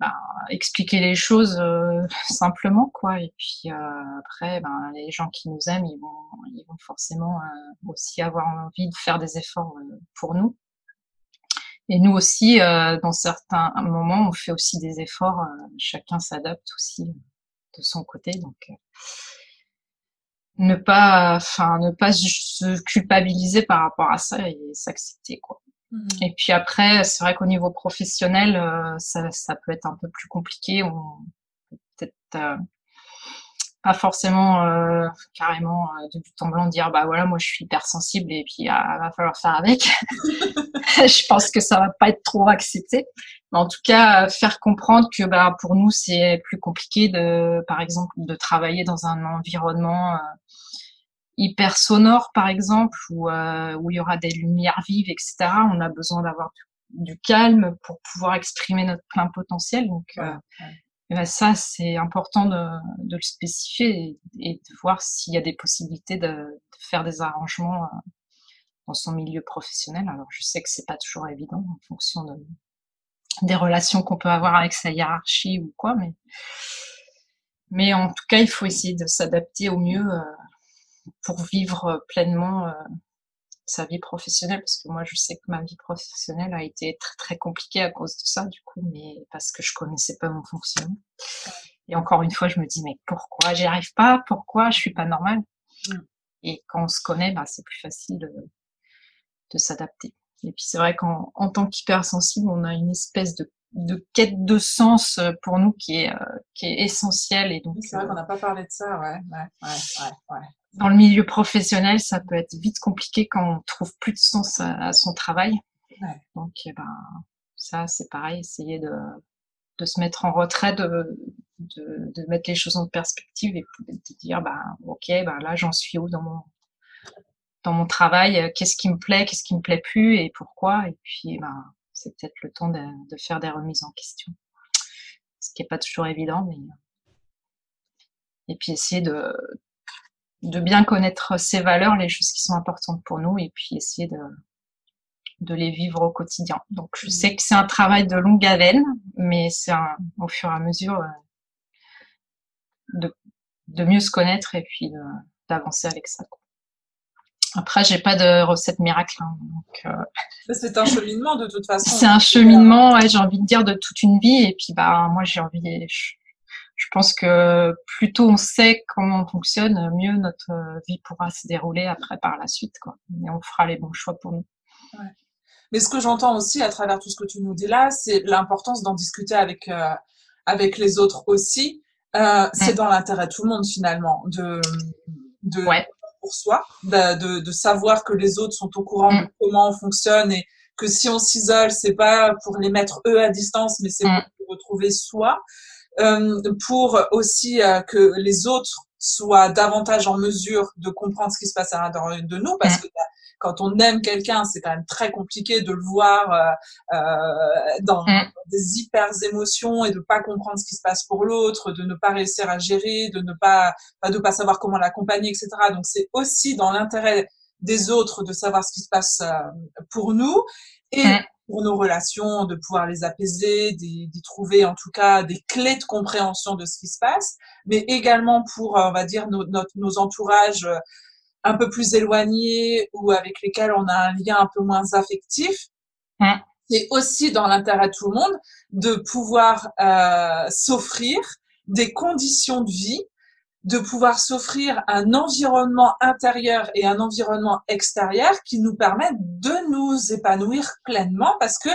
ben, expliquer les choses euh, simplement quoi. Et puis euh, après, ben, les gens qui nous aiment, ils vont, ils vont forcément euh, aussi avoir envie de faire des efforts euh, pour nous. Et nous aussi, euh, dans certains moments, on fait aussi des efforts. chacun s'adapte aussi de son côté. Donc ne pas, enfin, ne pas se culpabiliser par rapport à ça et s'accepter quoi. Mhm. Et puis après, c'est vrai qu'au niveau professionnel, euh, ça, ça peut être un peu plus compliqué. On peut peut-être euh, pas forcément euh, carrément euh, de but en blanc dire bah voilà, moi je suis hypersensible et puis ah, va falloir faire avec. je pense que ça va pas être trop accepté. Mais en tout cas, faire comprendre que bah pour nous c'est plus compliqué de, par exemple, de travailler dans un environnement euh, hyper sonore par exemple où, euh, où il y aura des lumières vives etc on a besoin d'avoir du du calme pour pouvoir exprimer notre plein potentiel. Donc, ben ça, c'est important de, de, le spécifier et, de voir s'il y a des possibilités de, de, faire des arrangements dans son milieu professionnel. Alors, je sais que c'est pas toujours évident en fonction de, des relations qu'on peut avoir avec sa hiérarchie ou quoi, mais mais en tout cas, il faut essayer de s'adapter au mieux euh, pour vivre pleinement euh, sa vie professionnelle, parce que moi, je sais que ma vie professionnelle a été très très compliquée à cause de ça, du coup, mais parce que je connaissais pas mon fonctionnement. Et encore une fois, je me dis mais pourquoi? J'y arrive pas Pourquoi? Je suis pas normale mmh. Et quand on se connaît, bah, c'est plus facile de, de s'adapter. Et puis c'est vrai qu'en en tant qu'hypersensible, on a une espèce de, de, quête de sens euh, pour nous qui est, euh, qui est essentielle. Et donc, c'est vrai qu'on n'a pas parlé de ça, ouais, ouais, ouais, ouais, Dans le milieu professionnel, ça peut être vite compliqué quand on trouve plus de sens à, son travail. Donc, eh ben, ça, c'est pareil, essayer de, de se mettre en retrait, de, de, de, mettre les choses en perspective et de dire, bah, ok, bah, là, j'en suis où dans mon, dans mon travail, qu'est-ce qui me plaît, qu'est-ce qui me plaît plus? Et pourquoi? Et puis, ben, c'est peut-être le temps de, faire des remises en question. Ce qui n'est pas toujours évident, mais. Et puis essayer de, de bien connaître ses valeurs, les choses qui sont importantes pour nous, et puis essayer de, de les vivre au quotidien. Donc je sais que c'est un travail de longue haleine, mais c'est au fur et à mesure euh, de, de mieux se connaître et puis d'avancer avec ça. Après, j'ai pas de recette miracle. Hein, euh, C'est un cheminement de toute façon. C'est un cheminement, ouais, j'ai envie de dire, de toute une vie. Et puis, bah, moi, j'ai envie. Je, pense que plus tôt on sait comment on fonctionne, mieux notre vie pourra se dérouler après par la suite, quoi. Et on fera les bons choix pour nous. Ouais. Mais ce que j'entends aussi à travers tout ce que tu nous dis là, c'est l'importance d'en discuter avec euh, avec les autres aussi. Euh, c'est mm. dans l'intérêt de tout le monde finalement de de ouais soi, de, de, savoir que les autres sont au courant de mm. comment on fonctionne et que si on s'isole, c'est pas pour les mettre eux à distance, mais c'est mm. pour retrouver soi. Euh, pour aussi euh, que les autres soient davantage en mesure de comprendre ce qui se passe à l'intérieur de nous, parce que bah, quand on aime quelqu'un, c'est quand même très compliqué de le voir euh, euh dans, des hyper émotions et de pas comprendre ce qui se passe pour l'autre, de ne pas réussir à gérer, de ne pas, de pas savoir comment l'accompagner, etc. Donc c'est aussi dans l'intérêt des autres de savoir ce qui se passe pour nous et. Pour nos relations, de pouvoir les apaiser, d'y trouver en tout cas des clés de compréhension de ce qui se passe, mais également pour, on va dire, nos, nos entourages un peu plus éloignés ou avec lesquels on a un lien un peu moins affectif. C'est aussi dans l'intérêt de tout le monde de pouvoir euh, s'offrir des conditions de vie, de pouvoir s'offrir un environnement intérieur et un environnement extérieur qui nous permettent de nous épanouir pleinement parce que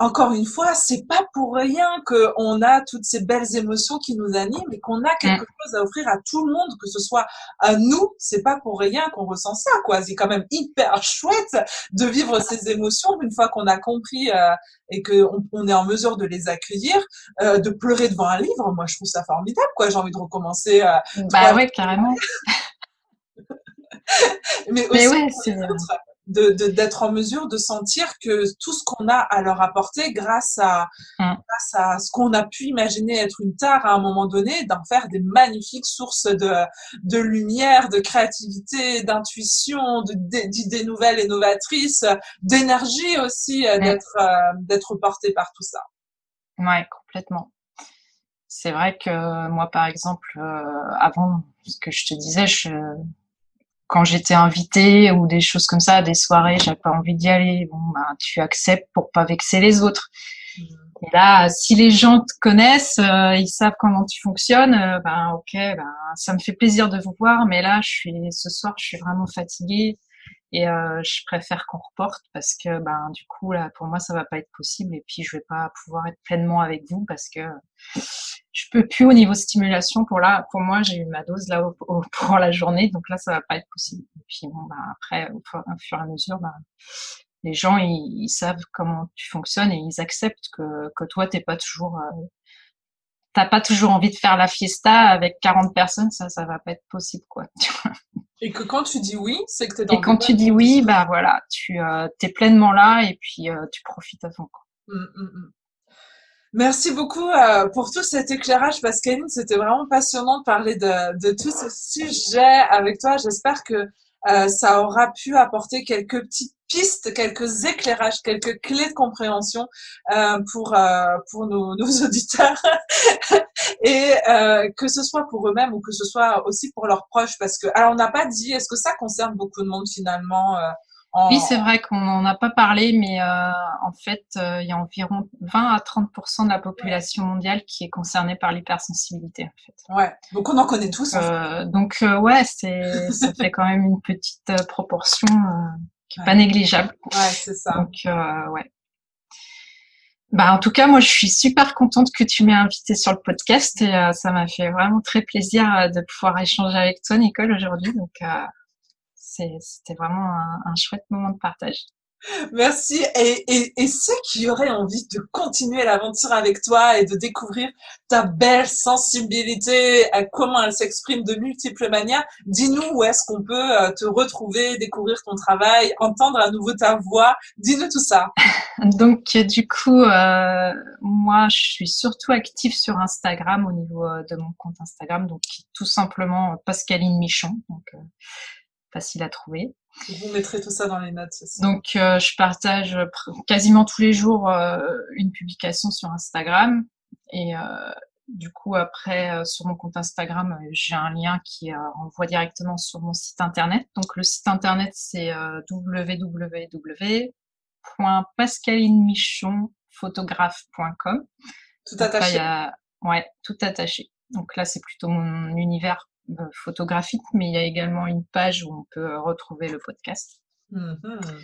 encore une fois, c'est pas pour rien qu'on a toutes ces belles émotions qui nous animent et qu'on a quelque mm. chose à offrir à tout le monde, que ce soit à nous, c'est pas pour rien qu'on ressent ça, quoi. C'est quand même hyper chouette de vivre ces émotions une fois qu'on a compris euh, et qu'on on est en mesure de les accueillir, euh, de pleurer devant un livre. Moi, je trouve ça formidable, quoi. J'ai envie de recommencer. Euh, bah ouais, carrément. Mais, aussi ouais, c'est de d'être en mesure de sentir que tout ce qu'on a à leur apporter grâce à mm. grâce à ce qu'on a pu imaginer être une tare à un moment donné d'en faire des magnifiques sources de de lumière de créativité d'intuition d'idées nouvelles et novatrices d'énergie aussi euh, mm. d'être euh, d'être porté par tout ça ouais complètement c'est vrai que moi par exemple euh, avant ce que je te disais je quand j'étais invitée ou des choses comme ça, des soirées, j'avais pas envie d'y aller. Bon, bah, tu acceptes pour pas vexer les autres. Mmh. Et là, si les gens te connaissent, euh, ils savent comment tu fonctionnes, euh, ben ok, ben ça me fait plaisir de vous voir, mais là, je suis ce soir, je suis vraiment fatiguée et euh, je préfère qu'on reporte parce que ben du coup là, pour moi, ça va pas être possible et puis je vais pas pouvoir être pleinement avec vous parce que je peux plus au niveau stimulation pour là pour moi j'ai eu ma dose là pour la journée donc là ça va pas être possible. Et puis bon bah après au, fur et à mesure bah, les gens ils, savent comment tu fonctionnes et ils acceptent que que toi t'es pas toujours euh, t'as pas toujours envie de faire la fiesta avec 40 personnes ça ça va pas être possible quoi Et que quand tu dis oui, c'est que tu es dans Et quand tu dis oui, bah voilà, tu euh, es pleinement là et puis euh, tu profites à fond. Quoi. Mmh, mmh, mmh. Merci beaucoup euh, pour tout cet éclairage, Pascaline. C'était vraiment passionnant de parler de, de tout ce sujet avec toi. J'espère que euh, ça aura pu apporter quelques petites pistes, quelques éclairages, quelques clés de compréhension euh, pour euh, pour nos, nos auditeurs. Et euh, que ce soit pour eux-mêmes ou que ce soit aussi pour leurs proches parce que alors on n'a pas dit est-ce que ça concerne beaucoup de monde finalement euh, oui, c'est vrai qu'on n'en a pas parlé, mais euh, en fait, euh, il y a environ 20 à 30% de la population mondiale qui est concernée par l'hypersensibilité. En fait. Ouais, donc on en connaît tous. Euh, donc euh, ouais, c'est ça fait quand même une petite euh, proportion qui est pas négligeable. Ouais, c'est ça. Donc ouais. Bah, en tout cas, moi, je suis super contente que tu m'aies invitée sur le podcast et ça m'a fait vraiment très plaisir de pouvoir échanger avec toi, Nicole, aujourd'hui. Donc, c'était vraiment un, chouette moment de partage. Merci. Et, et, et, ceux qui auraient envie de continuer l'aventure avec toi et de découvrir ta belle sensibilité, à comment elle s'exprime de multiples manières, dis-nous où est-ce qu'on peut euh, te retrouver, découvrir ton travail, entendre à nouveau ta voix. Dis-nous tout ça. Donc, du coup, euh, moi, je suis surtout active sur Instagram au niveau euh, de mon compte Instagram, donc tout simplement Pascaline Michon. Donc, facile à trouver. Vous mettrez tout ça dans les notes. Donc, euh, je partage quasiment tous les jours euh, une publication sur Instagram. Et euh, du coup, après, sur mon compte Instagram, j'ai un lien qui envoie directement sur mon site internet. Donc, le site internet, c'est www.pascalinemichonphotographe.com. Tout attaché. Ouais, tout attaché. Donc là, c'est plutôt mon univers photographique, mais il y a également une page où on peut euh, retrouver le podcast. Mm-hmm.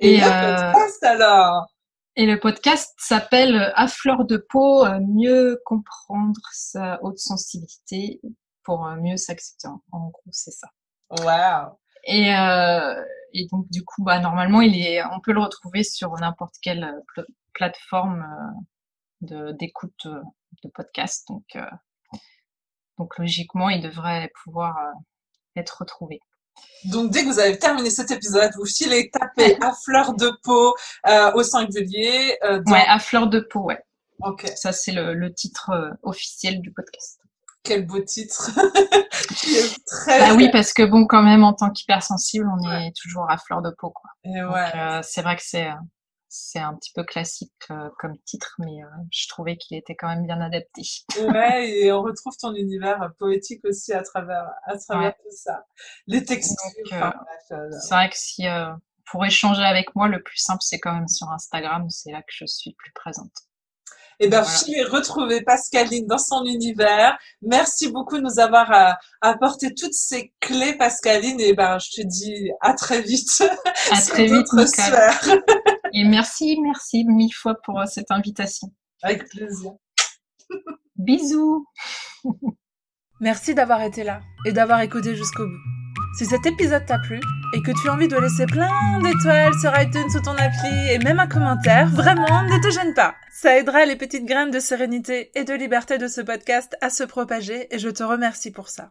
Et, le euh, podcast alors? Et le podcast s'appelle À fleur de peau, mieux comprendre sa haute sensibilité pour mieux s'accepter. En gros, c'est ça. Wow. Et, euh, et donc du coup, bah normalement, il est, on peut le retrouver sur n'importe quelle plateforme de d'écoute de podcast. Donc donc logiquement, il devrait pouvoir euh, être retrouvé. Donc dès que vous avez terminé cet épisode, vous filez taper à fleur de peau euh, au singulier. Euh, Ouais, à fleur de peau, ouais. Ok. Ça c'est le, titre euh, officiel du podcast. Quel beau titre. très... Bah oui, parce que bon, quand même, en tant qu'hypersensible, on est toujours à fleur de peau, quoi. Et ouais. c'est vrai que c'est c'est un petit peu classique euh, comme titre, mais euh, je trouvais qu'il était quand même bien adapté. ouais, et on retrouve ton univers poétique aussi à travers, à travers tout ça. Les textures. Euh, c'est vrai que si pour échanger avec moi, le plus simple, c'est quand même sur Instagram. C'est là que je suis plus présente. Et eh bien, voilà. retrouver Pascaline dans son univers. Merci beaucoup de nous avoir apporté toutes ces clés, Pascaline. Et ben, je te dis à très vite. À très vite, Et merci, merci mille fois pour euh, cette invitation. Avec plaisir. Bisous. Merci d'avoir été là et d'avoir écouté jusqu'au bout. Si cet épisode t'a plu et que tu as envie de laisser plein d'étoiles sur iTunes sous ton appli et même un commentaire, vraiment, ne te gêne pas. Ça aidera les petites graines de sérénité et de liberté de ce podcast à se propager et je te remercie pour ça.